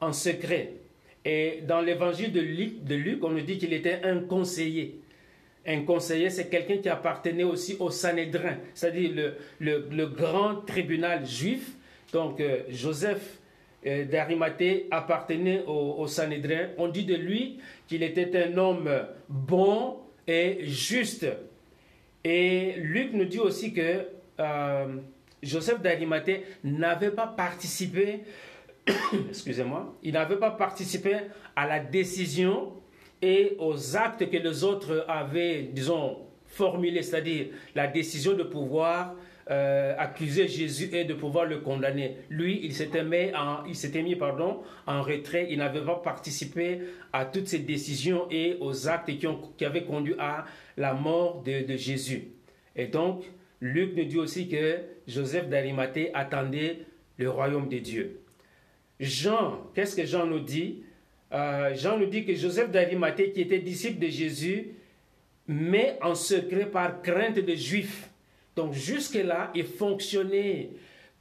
en secret. Et dans l'évangile de Luc, on nous dit qu'il était un conseiller. Un conseiller, c'est quelqu'un qui appartenait aussi au Sanhédrin, c'est-à-dire le, grand tribunal juif. Donc euh, Joseph d'Arimathée appartenait au, Sanhédrin. On dit de lui qu'il était un homme bon et juste. Et Luc nous dit aussi que euh, Joseph d'Arimathée n'avait pas participé, excusez-moi, il n'avait pas participé à la décision et aux actes que les autres avaient, disons, formulés, c'est-à-dire la décision de pouvoir euh, accuser Jésus et de pouvoir le condamner. Lui, il s'était mis, en, il s'était mis pardon, en retrait, il n'avait pas participé à toutes ces décisions et aux actes qui, ont, qui avaient conduit à la mort de, Jésus. Et donc, Luc nous dit aussi que Joseph d'Arimathée attendait le royaume de Dieu. Jean, qu'est-ce que Jean nous dit? Euh, Jean nous dit que Joseph d'Arimathée, qui était disciple de Jésus, mais en secret par crainte des Juifs. Donc jusque-là, il fonctionnait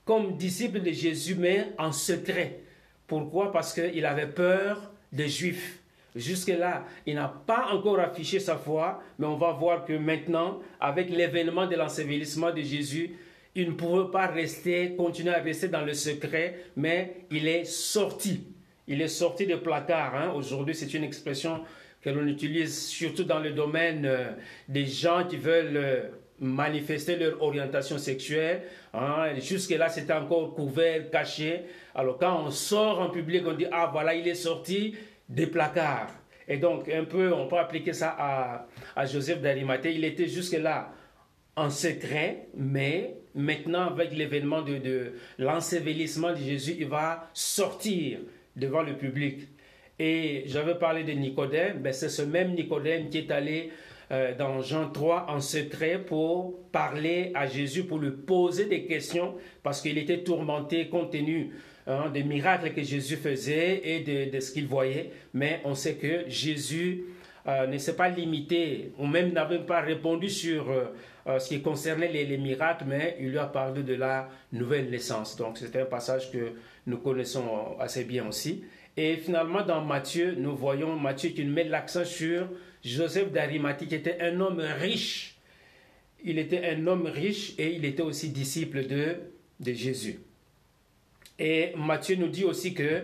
comme disciple de Jésus, mais en secret. Pourquoi? Parce qu'il avait peur des Juifs. Jusque-là, il n'a pas encore affiché sa foi, mais on va voir que maintenant, avec l'événement de l'ensevelissement de Jésus, il ne pouvait pas rester, continuer à rester dans le secret, mais il est sorti. Il est sorti de placard. Hein. Aujourd'hui, c'est une expression que l'on utilise surtout dans le domaine euh, des gens qui veulent euh, manifester leur orientation sexuelle. Hein. Jusque-là, c'était encore couvert, caché. Alors quand on sort en public, on dit, ah voilà, il est sorti des placards. Et donc, un peu, on peut appliquer ça à, à Joseph d'Arimathée. Il était jusque-là en secret, mais maintenant, avec l'événement de, de l'ensevelissement de Jésus, il va sortir devant le public. Et j'avais parlé de Nicodème, ben c'est ce même Nicodème qui est allé euh, dans Jean 3 en secret pour parler à Jésus, pour lui poser des questions, parce qu'il était tourmenté compte tenu hein, des miracles que Jésus faisait et de, ce qu'il voyait. Mais on sait que Jésus euh, ne s'est pas limité, ou même n'avait pas répondu sur euh, ce qui concernait les, miracles, mais il lui a parlé de la nouvelle naissance. Donc c'est un passage que nous connaissons assez bien aussi. Et finalement, dans Matthieu, nous voyons Matthieu qui met l'accent sur Joseph d'Arimathie, qui était un homme riche. Il était un homme riche et il était aussi disciple de, de Jésus. Et Matthieu nous dit aussi que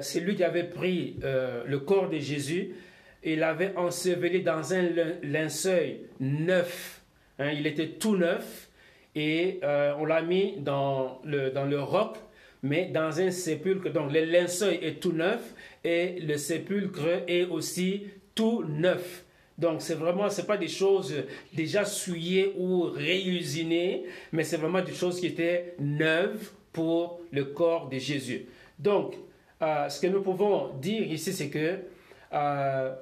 c'est lui qui avait pris le corps de Jésus il l'avait enseveli dans un linceul neuf. Hein, il était tout neuf et euh, on l'a mis dans le, dans le roc, mais dans un sépulcre. Donc le linceul est tout neuf et le sépulcre est aussi tout neuf. Donc c'est vraiment, c'est pas des choses déjà souillées ou réusinées, mais c'est vraiment des choses qui étaient neuves pour le corps de Jésus. Donc, euh, ce que nous pouvons dire ici, c'est que euh,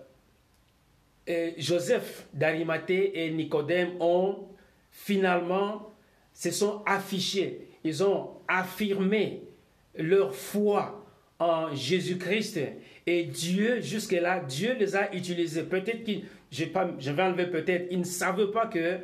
Joseph d'Arimathée et Nicodème ont finalement se sont affichés, ils ont affirmé leur foi en Jésus-Christ et Dieu, jusque-là, Dieu les a utilisés. Peut-être qu'ils, je, vais enlever peut-être, ils ne savaient pas que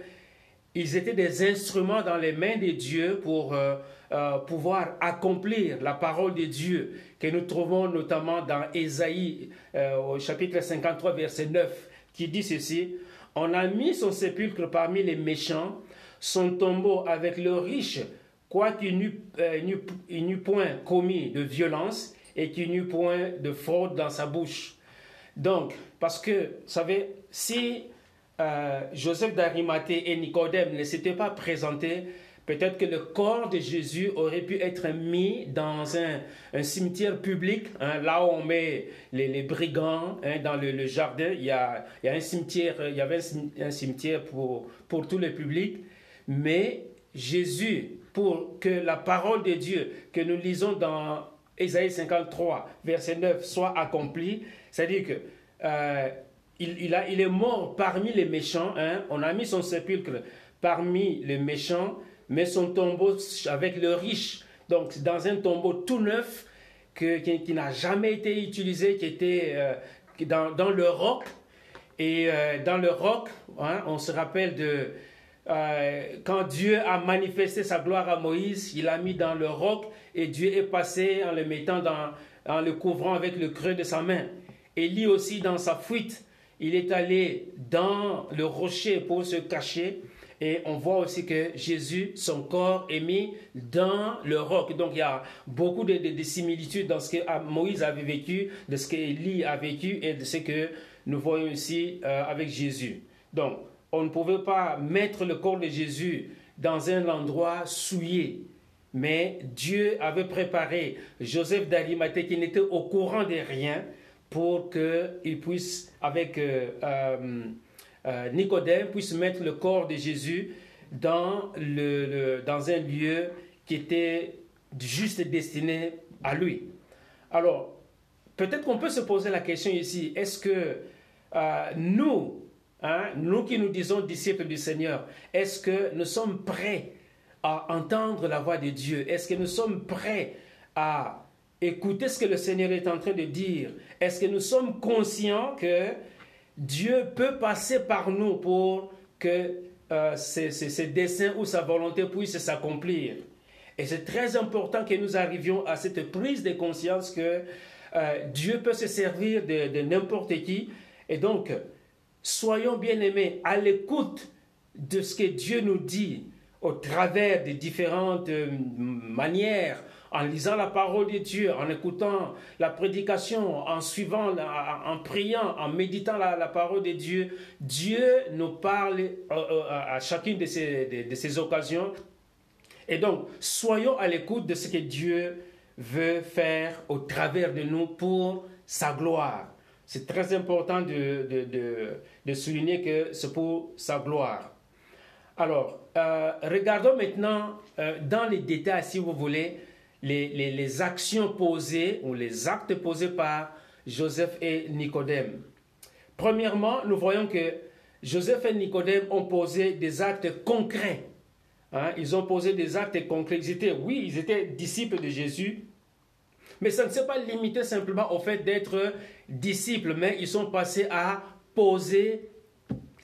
ils étaient des instruments dans les mains de Dieu pour euh, euh, pouvoir accomplir la parole de Dieu que nous trouvons notamment dans Ésaïe euh, au chapitre 53 verset 9 qui dit ceci, on a mis son sépulcre parmi les méchants, son tombeau avec le riche, quoiqu'il n'eût point commis de violence et qu'il n'eût point de fraude dans sa bouche. Donc, parce que, vous savez, si euh, Joseph d'Arimathée et Nicodème ne s'étaient pas présentés, Peut-être que le corps de Jésus aurait pu être mis dans un, un cimetière public, hein, là où on met les, brigands, hein, dans le, le, jardin. Il y, a, il y a un cimetière, il y avait un cimetière pour, pour tout le public. Mais Jésus, pour que la parole de Dieu que nous lisons dans Ésaïe 53, verset 9, soit accomplie, c'est-à-dire que euh, il, est mort parmi les méchants. Hein, on a mis son sépulcre parmi les méchants mais son tombeau avec le riche, donc dans un tombeau tout neuf que, qui, n'a jamais été utilisé, qui était euh, dans, dans, le roc. Et euh, dans le roc, hein, on se rappelle de euh, quand Dieu a manifesté sa gloire à Moïse, il l'a mis dans le roc et Dieu est passé en le mettant dans, en le couvrant avec le creux de sa main. Élie aussi dans sa fuite, il est allé dans le rocher pour se cacher. Et on voit aussi que Jésus, son corps est mis dans le roc. Donc il y a beaucoup de, de, similitudes dans ce que Moïse avait vécu, de ce qu'Élie a vécu et de ce que nous voyons ici euh, avec Jésus. Donc on ne pouvait pas mettre le corps de Jésus dans un endroit souillé. Mais Dieu avait préparé Joseph d'Arimathée qui n'était au courant de rien pour qu'il puisse, avec euh, euh, euh, Nicodème puisse mettre le corps de Jésus dans, le, dans un lieu qui était juste destiné à lui. Alors, peut-être qu'on peut se poser la question ici, est-ce que nous, hein, nous qui nous disons disciples du Seigneur, est-ce que nous sommes prêts à entendre la voix de Dieu? Est-ce que nous sommes prêts à écouter ce que le Seigneur est en train de dire? Est-ce que nous sommes conscients que Dieu peut passer par nous pour que euh, ses, desseins ou sa volonté puissent s'accomplir? Et c'est très important que nous arrivions à cette prise de conscience que euh, Dieu peut se servir de, n'importe qui. Et donc, soyons bien aimés à l'écoute de ce que Dieu nous dit au travers des différentes euh, manières en lisant la parole de Dieu, en écoutant la prédication, en suivant, en priant, en méditant la, parole de Dieu, Dieu nous parle euh, euh, à chacune de, ces occasions. Et donc, soyons à l'écoute de ce que Dieu veut faire au travers de nous pour sa gloire. C'est très important de, de, de, souligner que c'est pour sa gloire. Alors, euh, regardons maintenant dans les détails, si vous voulez, les, actions posées ou les actes posés par Joseph et Nicodème. Premièrement, nous voyons que Joseph et Nicodème ont posé des actes concrets. Hein. Ils ont posé des actes concrets. Ils étaient, oui, ils étaient disciples de Jésus, mais ça ne s'est pas limité simplement au fait d'être disciples, mais ils sont passés à poser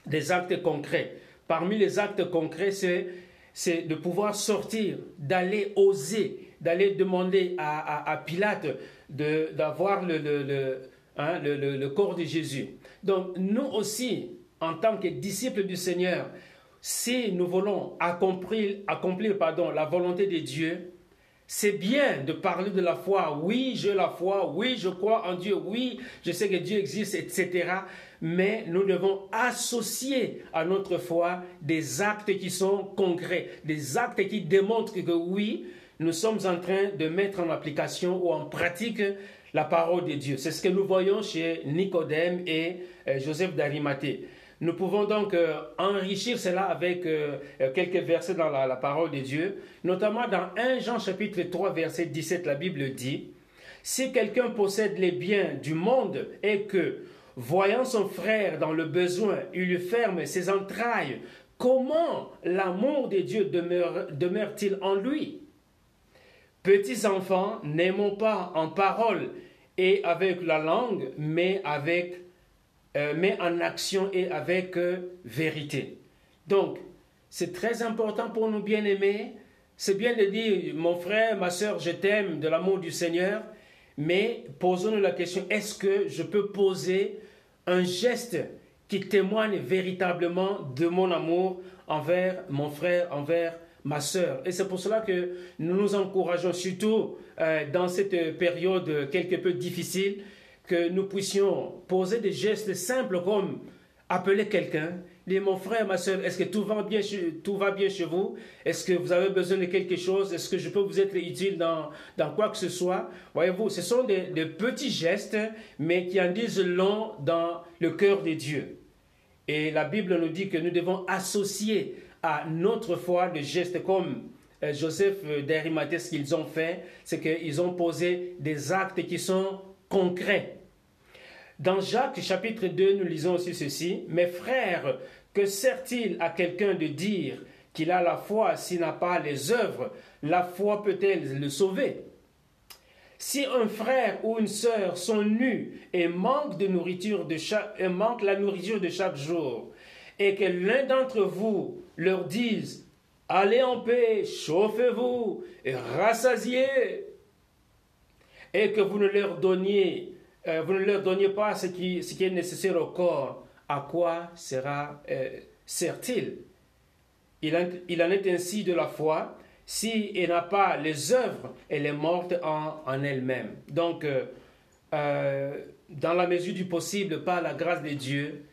des actes concrets. Parmi les actes concrets, c'est de pouvoir sortir, d'aller oser, d'aller demander à, Pilate d'avoir hein, le, corps de Jésus. Donc nous aussi, en tant que disciples du Seigneur, si nous voulons accomplir, la volonté de Dieu, c'est bien de parler de la foi. Oui, j'ai la foi. Oui, je crois en Dieu. Oui, je sais que Dieu existe, etc. Mais nous devons associer à notre foi des actes qui sont concrets, des actes qui démontrent que oui, nous sommes en train de mettre en application ou en pratique la parole de Dieu. C'est ce que nous voyons chez Nicodème et euh, Joseph d'Arimathée. Nous pouvons donc euh, enrichir cela avec euh, quelques versets dans la, la, parole de Dieu, notamment dans 1 Jean chapitre 3 verset 17, la Bible dit, Si quelqu'un possède les biens du monde et que, voyant son frère dans le besoin, il lui ferme ses entrailles, comment l'amour de Dieu demeure-t-il en lui? Petits enfants, n'aimons pas en parole et avec la langue, mais avec euh, mais en action et avec euh, vérité. Donc, c'est très important pour nous bien aimer. C'est bien de dire, mon frère, ma soeur, je t'aime de l'amour du Seigneur, mais posons-nous la question, est-ce que je peux poser un geste qui témoigne véritablement de mon amour envers mon frère, envers ma sœur? Et c'est pour cela que nous nous encourageons surtout euh, dans cette période quelque peu difficile que nous puissions poser des gestes simples comme appeler quelqu'un dit, mon frère, ma soeur, est-ce que tout va bien tout va bien chez vous? Est-ce que vous avez besoin de quelque chose? Est-ce que je peux vous être utile dans, dans quoi que ce soit? Voyez-vous, ce sont des, petits gestes, mais qui en disent long dans le cœur de Dieu. Et la Bible nous dit que nous devons associer à notre foi des gestes comme euh, Joseph d'Arimathée, ce qu'ils ont fait, c'est qu'ils ont posé des actes qui sont concrets. Dans Jacques chapitre 2, nous lisons aussi ceci. Mes frères, que sert-il à quelqu'un de dire qu'il a la foi s'il n'a pas les œuvres? La foi peut-elle le sauver? Si un frère ou une sœur sont nus et manquent, de nourriture de chaque, et manquent la nourriture de chaque jour, et que l'un d'entre vous leur dise Allez en paix, chauffez-vous et rassasiez. Et que vous ne leur donniez, euh, vous ne leur donniez pas ce qui, est nécessaire au corps, à quoi sera euh, sert-il? Il en, est ainsi de la foi. Si elle n'a pas les œuvres, elle est morte en, en elle-même. Donc, euh, euh, dans la mesure du possible, par la grâce de Dieu,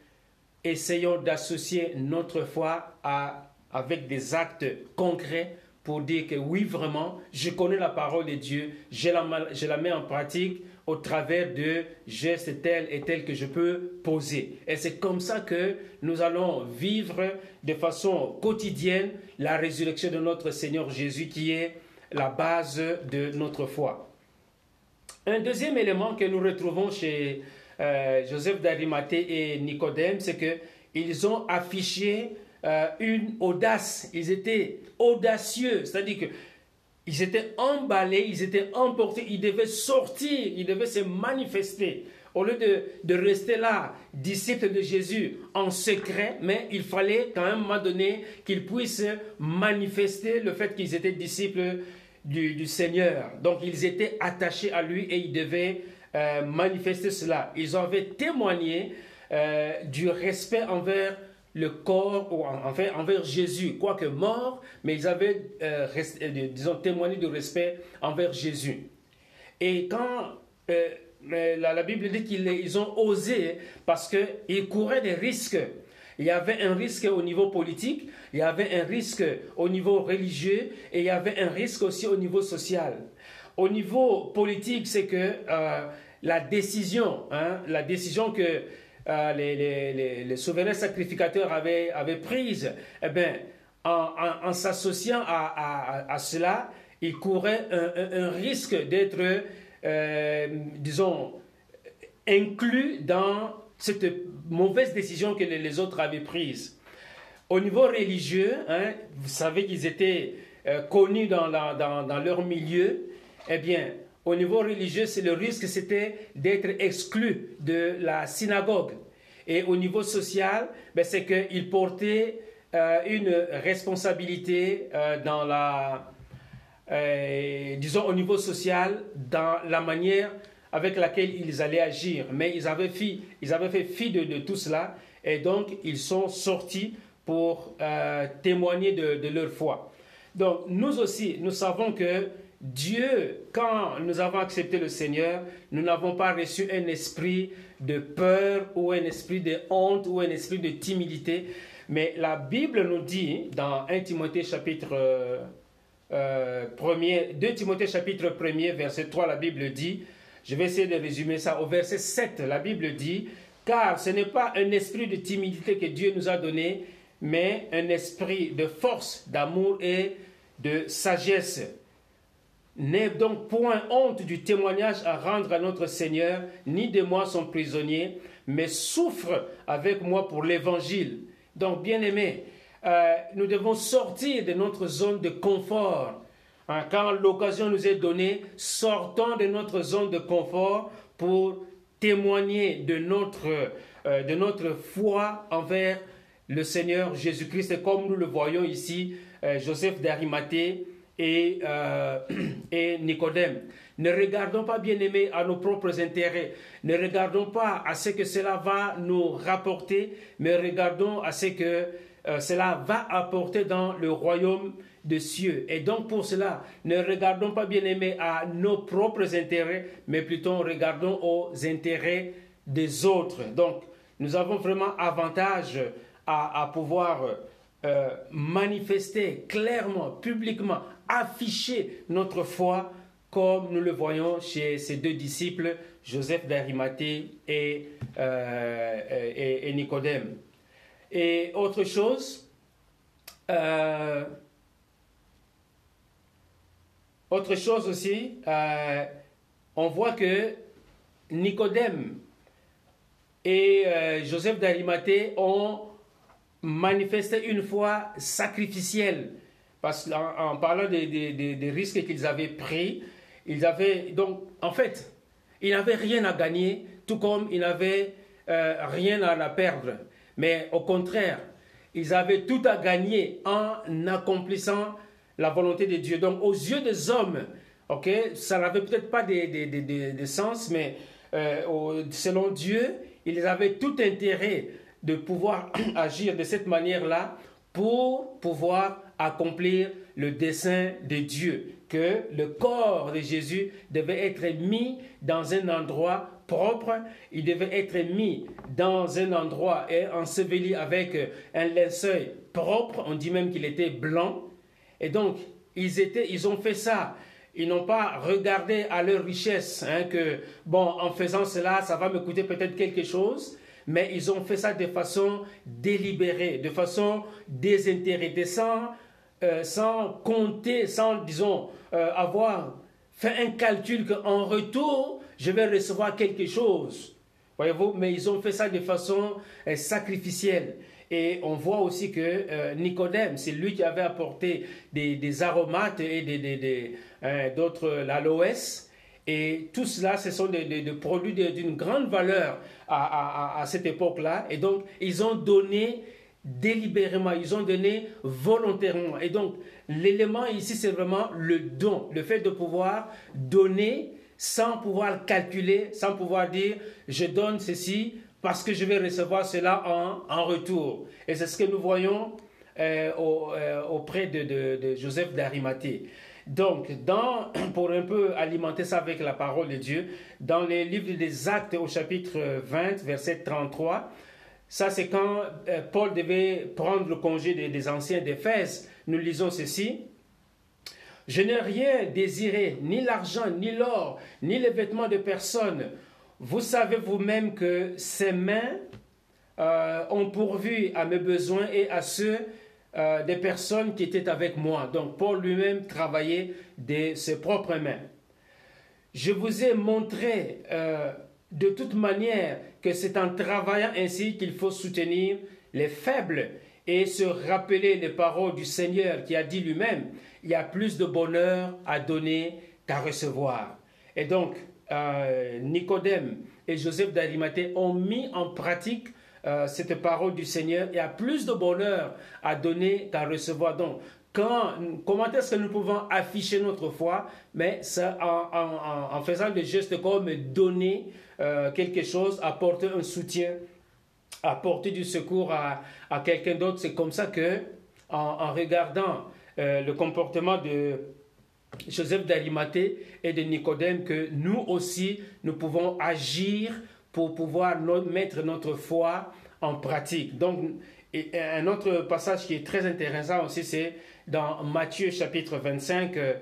essayons d'associer notre foi à avec des actes concrets pour dire que oui, vraiment, je connais la parole de Dieu, je la, je la mets en pratique au travers de gestes tels et tels que je peux poser. Et c'est comme ça que nous allons vivre de façon quotidienne la résurrection de notre Seigneur Jésus qui est la base de notre foi. Un deuxième élément que nous retrouvons chez euh, Joseph d'Arimathée et Nicodème, c'est qu'ils ont affiché euh, une audace, ils étaient audacieux, c'est-à-dire que ils étaient emballés, ils étaient emportés, ils devaient sortir, ils devaient se manifester. Au lieu de, de rester là, disciples de Jésus en secret, mais il fallait quand même, à un moment donné, qu'ils puissent manifester le fait qu'ils étaient disciples du, du, Seigneur. Donc ils étaient attachés à lui et ils devaient euh, manifester cela. Ils avaient témoigné euh, du respect envers le corps, ou enfin envers Jésus, quoique mort, mais ils avaient, euh, euh, disons, témoigné de respect envers Jésus. Et quand euh, la, la, Bible dit qu'ils ils ont osé, parce qu'ils couraient des risques. Il y avait un risque au niveau politique, il y avait un risque au niveau religieux, et il y avait un risque aussi au niveau social. Au niveau politique, c'est que euh, la décision, hein, la décision que euh, les, les, les, souverains sacrificateurs avaient, avaient eh bien, en, en, s'associant à, à, à, cela, ils couraient un risque d'être, euh, disons, inclus dans cette mauvaise décision que les, autres avaient prise. Au niveau religieux, hein, vous savez qu'ils étaient euh, connus dans, la, dans, dans leur milieu, eh bien, au niveau religieux, c'est le risque, c'était d'être exclu de la synagogue. Et au niveau social, ben, c'est qu'il portait euh, une responsabilité euh, dans la, euh, disons au niveau social, dans la manière avec laquelle ils allaient agir. Mais ils avaient, fait, ils avaient fait fi de, tout cela et donc ils sont sortis pour euh, témoigner de leur foi. Donc nous aussi, nous savons que Dieu, quand nous avons accepté le Seigneur, nous n'avons pas reçu un esprit de peur ou un esprit de honte ou un esprit de timidité. Mais la Bible nous dit dans 1 Timothée chapitre euh, euh, 1 2 Timothée chapitre 1 verset 3, la Bible dit, je vais essayer de résumer ça au verset 7, la Bible dit, car ce n'est pas un esprit de timidité que Dieu nous a donné, mais un esprit de force, d'amour et de sagesse. N'aie donc point honte du témoignage à rendre à notre Seigneur, ni de moi son prisonnier, mais souffre avec moi pour l'évangile. Donc, bien aimé, euh, nous devons sortir de notre zone de confort. Hein, quand l'occasion nous est donnée, sortons de notre zone de confort pour témoigner de notre, euh, de notre foi envers le Seigneur Jésus-Christ, comme nous le voyons ici, euh, Joseph d'Arimathée et, euh, et Nicodème. Ne regardons pas, bien aimés, à nos propres intérêts. Ne regardons pas à ce que cela va nous rapporter, mais regardons à ce que euh, cela va apporter dans le royaume des cieux. Et donc pour cela, ne regardons pas, bien aimés, à nos propres intérêts, mais plutôt regardons aux intérêts des autres. Donc, nous avons vraiment avantage à, pouvoir euh, manifester clairement, publiquement, afficher notre foi comme nous le voyons chez ces deux disciples, Joseph d'Arimathée et, euh, et, Nicodème. Et autre chose, euh, autre chose aussi, euh, on voit que Nicodème et Joseph d'Arimathée ont manifesté une foi sacrificielle. Parce qu'en parlant des, risques qu'ils avaient pris, ils avaient donc, en fait, ils n'avaient rien à gagner, tout comme ils n'avaient euh, rien à perdre. Mais au contraire, ils avaient tout à gagner en accomplissant la volonté de Dieu. Donc, aux yeux des hommes, ok, ça n'avait peut-être pas de, sens, mais euh, selon Dieu, ils avaient tout intérêt de pouvoir agir de cette manière-là pour pouvoir accomplir le dessein de Dieu, que le corps de Jésus devait être mis dans un endroit propre, il devait être mis dans un endroit et enseveli avec un linceul propre, on dit même qu'il était blanc, et donc ils, étaient, ils ont fait ça. Ils n'ont pas regardé à leur richesse, hein, que, bon, en faisant cela, ça va me coûter peut-être quelque chose, mais ils ont fait ça de façon délibérée, de façon désintéressée, sans euh, sans compter, sans, disons, euh, avoir fait un calcul qu'en retour, je vais recevoir quelque chose. Voyez-vous, mais ils ont fait ça de façon euh, sacrificielle. Et on voit aussi que Nicodème, c'est lui qui avait apporté des, aromates et d'autres, l'aloès. Et tout cela, ce sont des, produits d'une grande valeur à, à cette époque-là. Et donc, ils ont donné délibérément, ils ont donné volontairement. Et donc, l'élément ici, c'est vraiment le don, le fait de pouvoir donner sans pouvoir calculer, sans pouvoir dire, je donne ceci parce que je vais recevoir cela en, retour. Et c'est ce que nous voyons euh, euh, auprès de, Joseph d'Arimathée. Donc, dans, pour un peu alimenter ça avec la parole de Dieu, dans les livres des Actes au chapitre 20, verset 33, ça, c'est quand euh, Paul devait prendre le congé des, anciens d'Éphèse. Nous lisons ceci. Je n'ai rien désiré, ni l'argent, ni l'or, ni les vêtements de personne. Vous savez vous-même que ces mains euh, ont pourvu à mes besoins et à ceux euh, des personnes qui étaient avec moi. Donc Paul lui-même travaillait de ses propres mains. Je vous ai montré de toute manière que c'est en travaillant ainsi qu'il faut soutenir les faibles et se rappeler les paroles du Seigneur qui a dit lui-même, il y a plus de bonheur à donner qu'à recevoir. Et donc, euh, Nicodème et Joseph d'Arimathée ont mis en pratique euh, cette parole du Seigneur. Il y a plus de bonheur à donner qu'à recevoir. Donc, comment est-ce que nous pouvons afficher notre foi Mais ça, en, faisant des gestes comme donner euh, quelque chose, apporter un soutien, apporter du secours à, quelqu'un d'autre. C'est comme ça que, en, regardant euh, le comportement de Joseph d'Arimathée et de Nicodème, que nous aussi, nous pouvons agir pour pouvoir mettre notre foi en pratique. Donc, un autre passage qui est très intéressant aussi, c'est dans Matthieu chapitre 25, euh,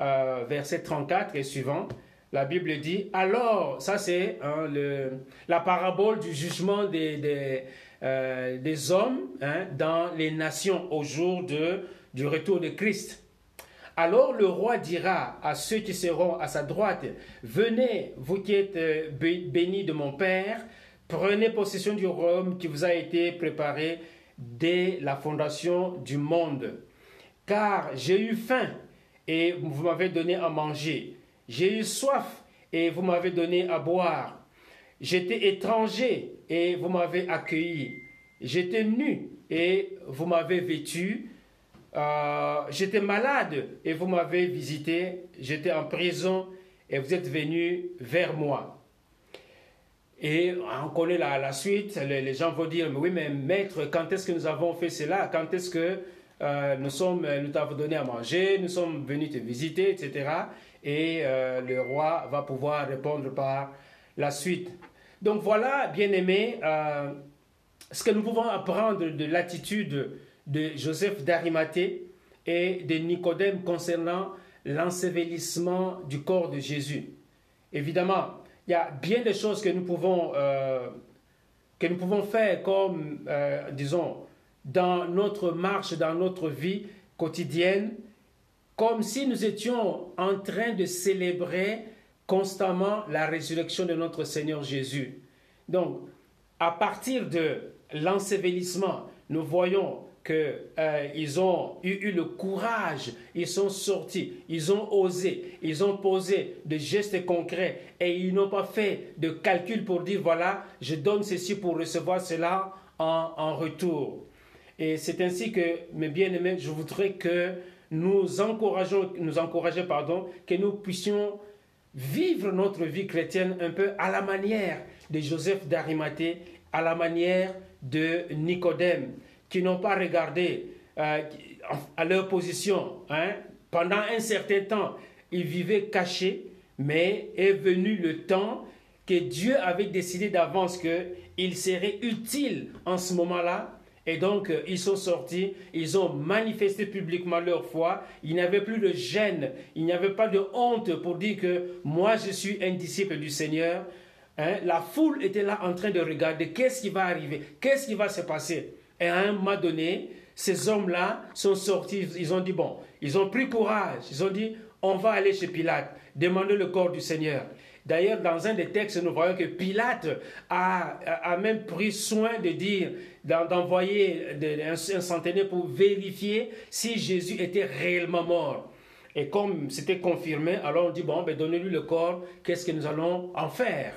euh, verset 34 et suivant. La Bible dit, alors, ça c'est hein, la parabole du jugement des, des, euh, hommes hein, dans les nations au jour de, du retour de Christ. Alors le roi dira à ceux qui seront à sa droite, venez, vous qui êtes bénis de mon Père, prenez possession du royaume qui vous a été préparé dès la fondation du monde. Car j'ai eu faim et vous m'avez donné à manger. J'ai eu soif et vous m'avez donné à boire. J'étais étranger et vous m'avez accueilli. J'étais nu et vous m'avez vêtu. Euh, j'étais malade et vous m'avez visité. J'étais en prison et vous êtes venu vers moi. Et on connaît la, suite, les, gens vont dire, mais oui, mais maître, quand est-ce que nous avons fait cela? Quand est-ce que euh, nous sommes, nous t'avons donné à manger, nous sommes venus te visiter, etc. Et euh, le roi va pouvoir répondre par la suite. Donc voilà, bien aimé, euh, ce que nous pouvons apprendre de l'attitude de Joseph d'Arimathée et de Nicodème concernant l'ensevelissement du corps de Jésus. Évidemment, il y a bien des choses que nous pouvons, euh, que nous pouvons faire comme, disons, dans notre marche, dans notre vie quotidienne, comme si nous étions en train de célébrer constamment la résurrection de notre Seigneur Jésus. Donc, à partir de l'ensevelissement, nous voyons qu'ils euh, ont eu, le courage, ils sont sortis, ils ont osé, ils ont posé des gestes concrets et ils n'ont pas fait de calcul pour dire voilà, je donne ceci pour recevoir cela en, en retour. Et c'est ainsi que, mes bien-aimés, je voudrais que nous encourageons, nous encourager, pardon, que nous puissions vivre notre vie chrétienne un peu à la manière de Joseph d'Arimathée, à la manière de Nicodème qui n'ont pas regardé euh, à leur position. Hein. Pendant un certain temps, ils vivaient cachés, mais est venu le temps que Dieu avait décidé d'avance qu'il serait utile en ce moment-là. Et donc, euh, ils sont sortis, ils ont manifesté publiquement leur foi. Il n'y avait plus de gêne, il n'y avait pas de honte pour dire que moi, je suis un disciple du Seigneur. Hein. La foule était là en train de regarder qu'est-ce qui va arriver, qu'est-ce qui va se passer. Et à un moment donné, ces hommes-là sont sortis, ils ont dit, bon, ils ont pris courage, ils ont dit, on va aller chez Pilate, demander le corps du Seigneur. D'ailleurs, dans un des textes, nous voyons que Pilate a, même pris soin de dire, d'envoyer un, centenaire pour vérifier si Jésus était réellement mort. Et comme c'était confirmé, alors on dit, bon, ben, donnez-lui le corps, qu'est-ce que nous allons en faire?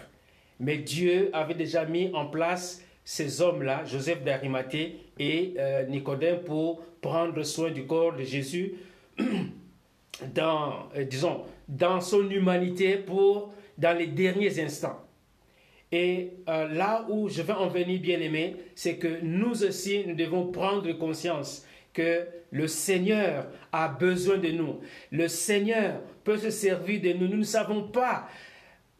Mais Dieu avait déjà mis en place ces hommes-là, Joseph d'Arimathée et euh, Nicodème, pour prendre soin du corps de Jésus dans, euh, disons, dans son humanité pour, dans les derniers instants. Et euh, là où je veux en venir, bien aimé, c'est que nous aussi, nous devons prendre conscience que le Seigneur a besoin de nous. Le Seigneur peut se servir de nous. Nous ne savons pas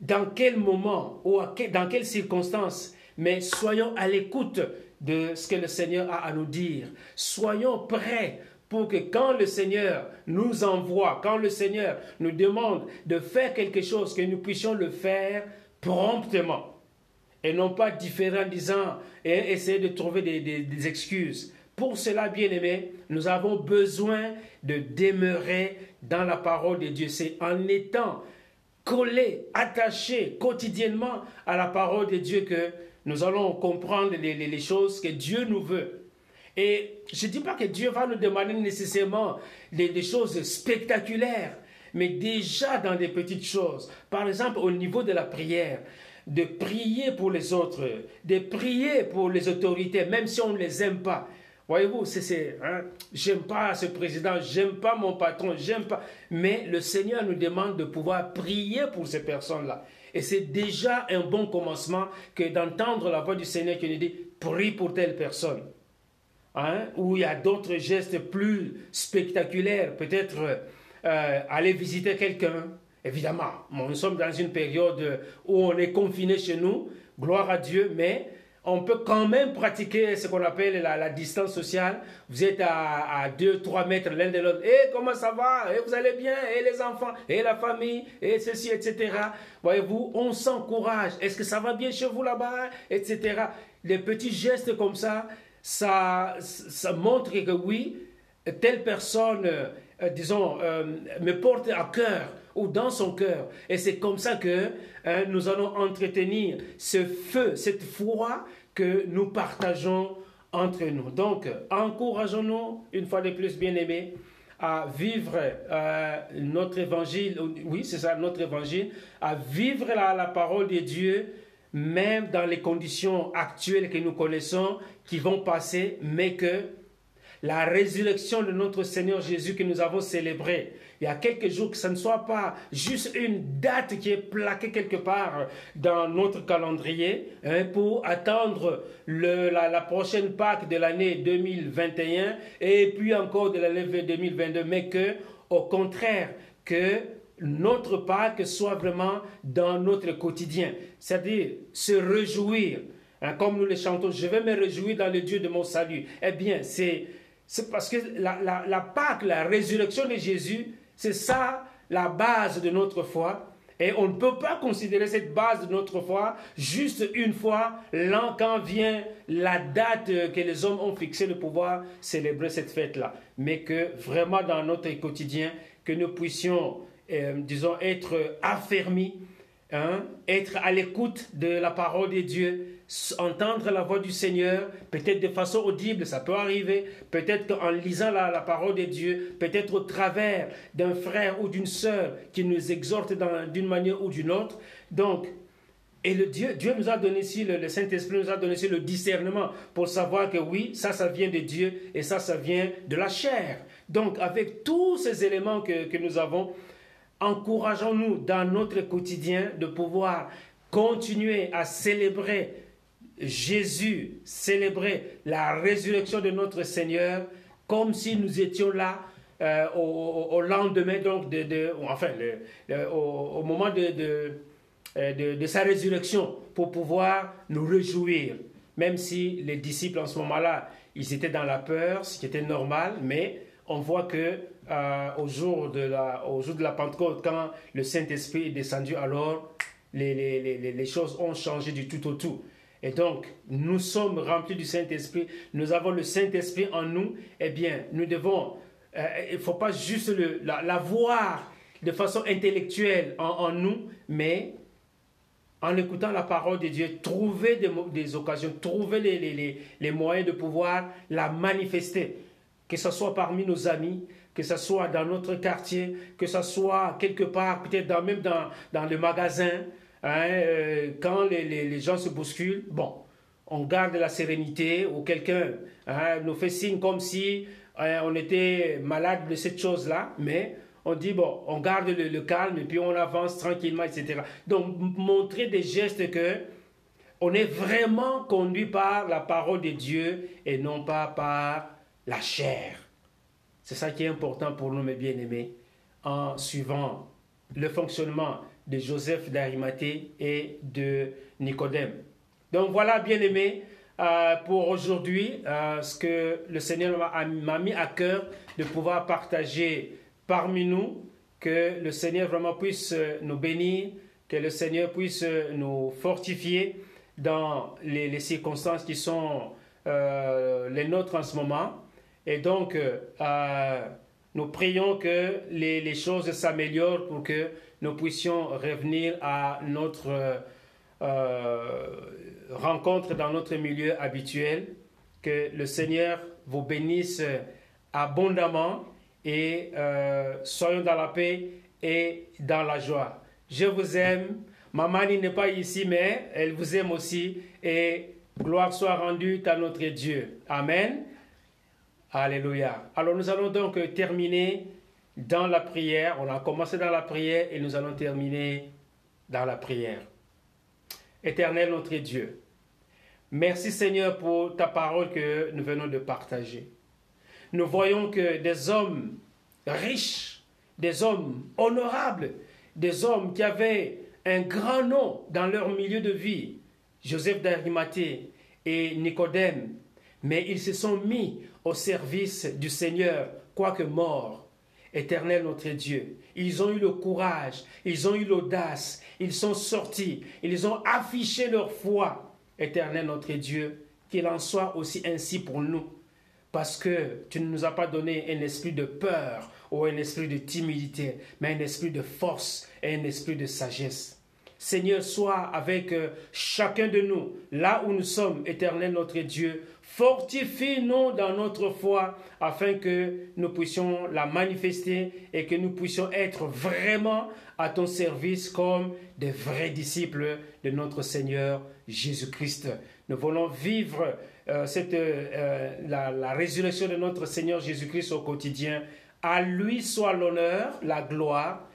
dans quel moment ou dans quelles circonstances mais soyons à l'écoute de ce que le Seigneur a à nous dire. Soyons prêts pour que quand le Seigneur nous envoie, quand le Seigneur nous demande de faire quelque chose, que nous puissions le faire promptement. Et non pas différent disant et essayer de trouver des, excuses. Pour cela, bien aimé, nous avons besoin de demeurer dans la parole de Dieu. C'est en étant collés, attachés quotidiennement à la parole de Dieu que nous allons comprendre les, choses que Dieu nous veut. Et je ne dis pas que Dieu va nous demander nécessairement des, choses spectaculaires, mais déjà dans des petites choses. Par exemple, au niveau de la prière, de prier pour les autres, de prier pour les autorités, même si on ne les aime pas. Voyez-vous, c'est, hein, j'aime pas ce président, j'aime pas mon patron, j'aime pas. Mais le Seigneur nous demande de pouvoir prier pour ces personnes-là. Et c'est déjà un bon commencement que d'entendre la voix du Seigneur qui nous dit prie pour telle personne. Hein? Ou il y a d'autres gestes plus spectaculaires, peut-être euh, aller visiter quelqu'un. Évidemment, nous sommes dans une période où on est confiné chez nous, gloire à Dieu, mais on peut quand même pratiquer ce qu'on appelle la, distance sociale. Vous êtes à, 2-3 mètres l'un de l'autre. Et eh, comment ça va? Et eh, vous allez bien? Et eh, les enfants? Et la famille? Et ceci, etc. Voyez-vous, on s'encourage. Est-ce que ça va bien chez vous là-bas? Etc. Les petits gestes comme ça, ça, ça montre que oui, telle personne, euh, disons, euh, me porte à cœur ou dans son cœur. Et c'est comme ça que hein, nous allons entretenir ce feu, cette foi que nous partageons entre nous. Donc, encourageons-nous, une fois de plus, bien-aimés, à vivre euh, notre évangile, oui, c'est ça, notre évangile, à vivre la, la parole de Dieu, même dans les conditions actuelles que nous connaissons, qui vont passer, mais que la résurrection de notre Seigneur Jésus que nous avons célébré il y a quelques jours, que ce ne soit pas juste une date qui est plaquée quelque part dans notre calendrier hein, pour attendre la, prochaine Pâque de l'année 2021 et puis encore de l'année 2022, mais que, au contraire, que notre Pâque soit vraiment dans notre quotidien, c'est-à-dire se réjouir Hein, comme nous les chantons, je vais me réjouir dans le Dieu de mon salut. Eh bien, c'est, c'est parce que la, la, la Pâque, la résurrection de Jésus, c'est ça la base de notre foi. Et on ne peut pas considérer cette base de notre foi juste une fois, l'an quand vient la date que les hommes ont fixée de pouvoir célébrer cette fête-là. Mais que vraiment dans notre quotidien, que nous puissions, euh, disons, être affermis, hein, être à l'écoute de la parole de Dieu, entendre la voix du Seigneur, peut-être de façon audible, ça peut arriver, peut-être qu'en lisant la, parole de Dieu, peut-être au travers d'un frère ou d'une sœur qui nous exhorte d'une manière ou d'une autre. Donc, et le Dieu, Dieu nous a donné ici, le, Saint-Esprit nous a donné ici le discernement pour savoir que oui, ça, ça vient de Dieu et ça, ça vient de la chair. Donc, avec tous ces éléments que, que nous avons, encourageons-nous dans notre quotidien de pouvoir continuer à célébrer Jésus célébrait la résurrection de notre Seigneur comme si nous étions là euh, au, lendemain, donc de, enfin, au, moment euh, de, de, sa résurrection, pour pouvoir nous réjouir. Même si les disciples en ce moment-là, ils étaient dans la peur, ce qui était normal, mais on voit que euh, au, jour de la, au jour de la Pentecôte, quand le Saint-Esprit est descendu, alors les, les, les, les choses ont changé du tout au tout. Et donc, nous sommes remplis du Saint-Esprit, nous avons le Saint-Esprit en nous, eh bien, nous devons, euh, il ne faut pas juste l'avoir la, de façon intellectuelle en, nous, mais en écoutant la parole de Dieu, trouver des, occasions, trouver les, les, les, moyens de pouvoir la manifester, que ce soit parmi nos amis, que ce soit dans notre quartier, que ce soit quelque part, peut-être même dans, dans le magasin, Hein, euh, quand les, les, gens se bousculent, bon, on garde la sérénité ou quelqu'un hein, nous fait signe comme si hein, on était malade de cette chose-là, mais on dit, bon, on garde le, calme et puis on avance tranquillement, etc. Donc, montrer des gestes que on est vraiment conduit par la parole de Dieu et non pas par la chair. C'est ça qui est important pour nous, mes bien-aimés, en suivant le fonctionnement de Joseph d'Arimathée et de Nicodème. Donc voilà, bien aimé, euh, pour aujourd'hui, euh, ce que le Seigneur m'a mis à cœur de pouvoir partager parmi nous, que le Seigneur vraiment puisse nous bénir, que le Seigneur puisse nous fortifier dans les, circonstances qui sont euh, les nôtres en ce moment. Et donc, nous prions que les, choses s'améliorent pour que nous puissions revenir à notre euh, rencontre dans notre milieu habituel. Que le Seigneur vous bénisse abondamment et euh, soyons dans la paix et dans la joie. Je vous aime. Maman n'est pas ici, mais elle vous aime aussi. Et gloire soit rendue à notre Dieu. Amen. Alléluia. Alors nous allons donc terminer dans la prière. On a commencé dans la prière et nous allons terminer dans la prière. Éternel notre Dieu, merci Seigneur pour ta parole que nous venons de partager. Nous voyons que des hommes riches, des hommes honorables, des hommes qui avaient un grand nom dans leur milieu de vie, Joseph d'Arimathée et Nicodème, mais ils se sont mis au service du Seigneur, quoique morts. Éternel notre Dieu, ils ont eu le courage, ils ont eu l'audace, ils sont sortis, ils ont affiché leur foi. Éternel notre Dieu, qu'il en soit aussi ainsi pour nous. Parce que tu ne nous as pas donné un esprit de peur ou un esprit de timidité, mais un esprit de force et un esprit de sagesse. Seigneur, sois avec euh, chacun de nous, là où nous sommes, éternel notre Dieu, Fortifie-nous dans notre foi afin que nous puissions la manifester et que nous puissions être vraiment à ton service comme des vrais disciples de notre Seigneur Jésus-Christ. Nous voulons vivre euh, euh, la, la résurrection de notre Seigneur Jésus-Christ au quotidien. À lui soit l'honneur, la gloire,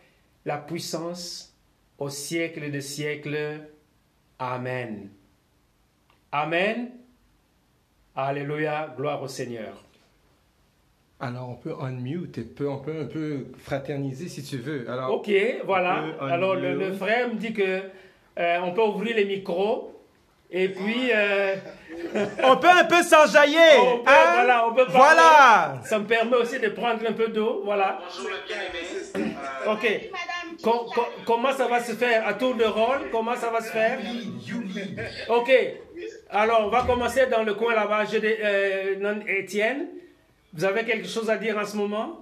la puissance au siècle des siècles. Amen. Amen. Alléluia, gloire au Seigneur. Alors, on peut unmute, on peut un peu fraterniser si tu veux. Alors, ok, voilà. Alors, le, frère me dit que euh, on peut ouvrir les micros Et puis, euh, On peut un peu s'enjailler. on peut, hein? voilà, on peut parler. Voilà. Ça me permet aussi de prendre un peu d'eau. Voilà. Bonjour le bien-aimé. Ok. Com- com- comment ça va se faire? À tour de rôle Comment ça va se faire? Ok. Alors, on va commencer dans le coin là-bas. Euh, non, Étienne, vous avez quelque chose à dire en ce moment?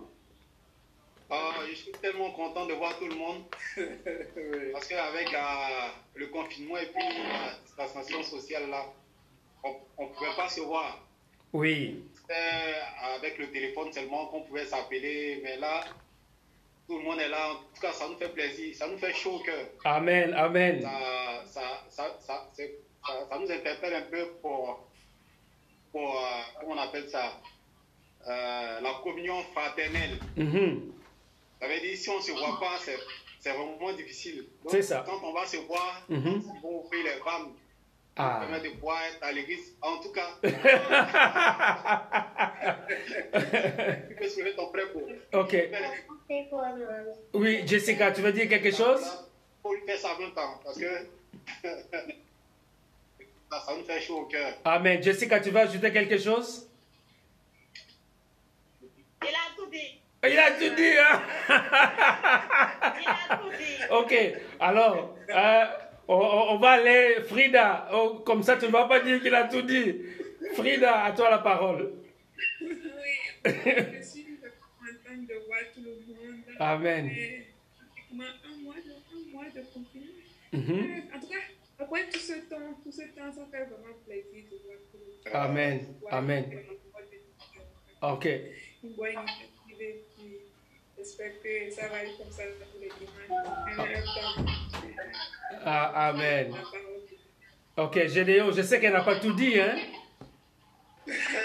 Ah, je suis tellement content de voir tout le monde. Parce qu'avec euh, le confinement et puis la distanciation sociale là, on ne pouvait pas se voir. Oui. C'était avec le téléphone seulement qu'on pouvait s'appeler. Mais là, tout le monde est là. En tout cas, ça nous fait plaisir. Ça nous fait chaud au cœur. Amen, amen. Ça, ça, ça, ça, ça- nous interpelle un peu pour, pour euh, comment on appelle ça, Euh, la communion fraternelle. Mhm. Ça veut dire, si on ne se voit pas, c'est vraiment difficile. C'est ça. Quand on va se voir, ils vont ouvrir les femmes, Ah. permettre de être à l'église. En tout cas, tu peux soulever ton pour. Ok. Oui, Jessica, tu veux dire quelque chose? Il faut lui faire ça en même temps, parce que ça, ça nous fait chaud au cœur. Amen. Jessica, tu veux ajouter quelque chose? Il a tout dit. Il a tout dit, hein? Il a tout dit. Ok, alors, euh, on va aller, Frida, oh, comme ça tu ne vas pas dire qu'il a tout dit. Frida, à toi la parole. Oui, je suis de voir tout le monde. Amen. Mais, pratiquement un mois de, un mois de confinement. Mhm. En tout cas, après tout ce temps, tout ce temps, ça fait vraiment plaisir de voir tout le monde. Amen. Voir Amen. Ok, et j'espère que ça va être comme ça pour les dimanches. En même temps, Ah, amen. Ok, Gédéon, je sais qu'elle n'a pas tout dit, hein?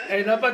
Elle n'a pas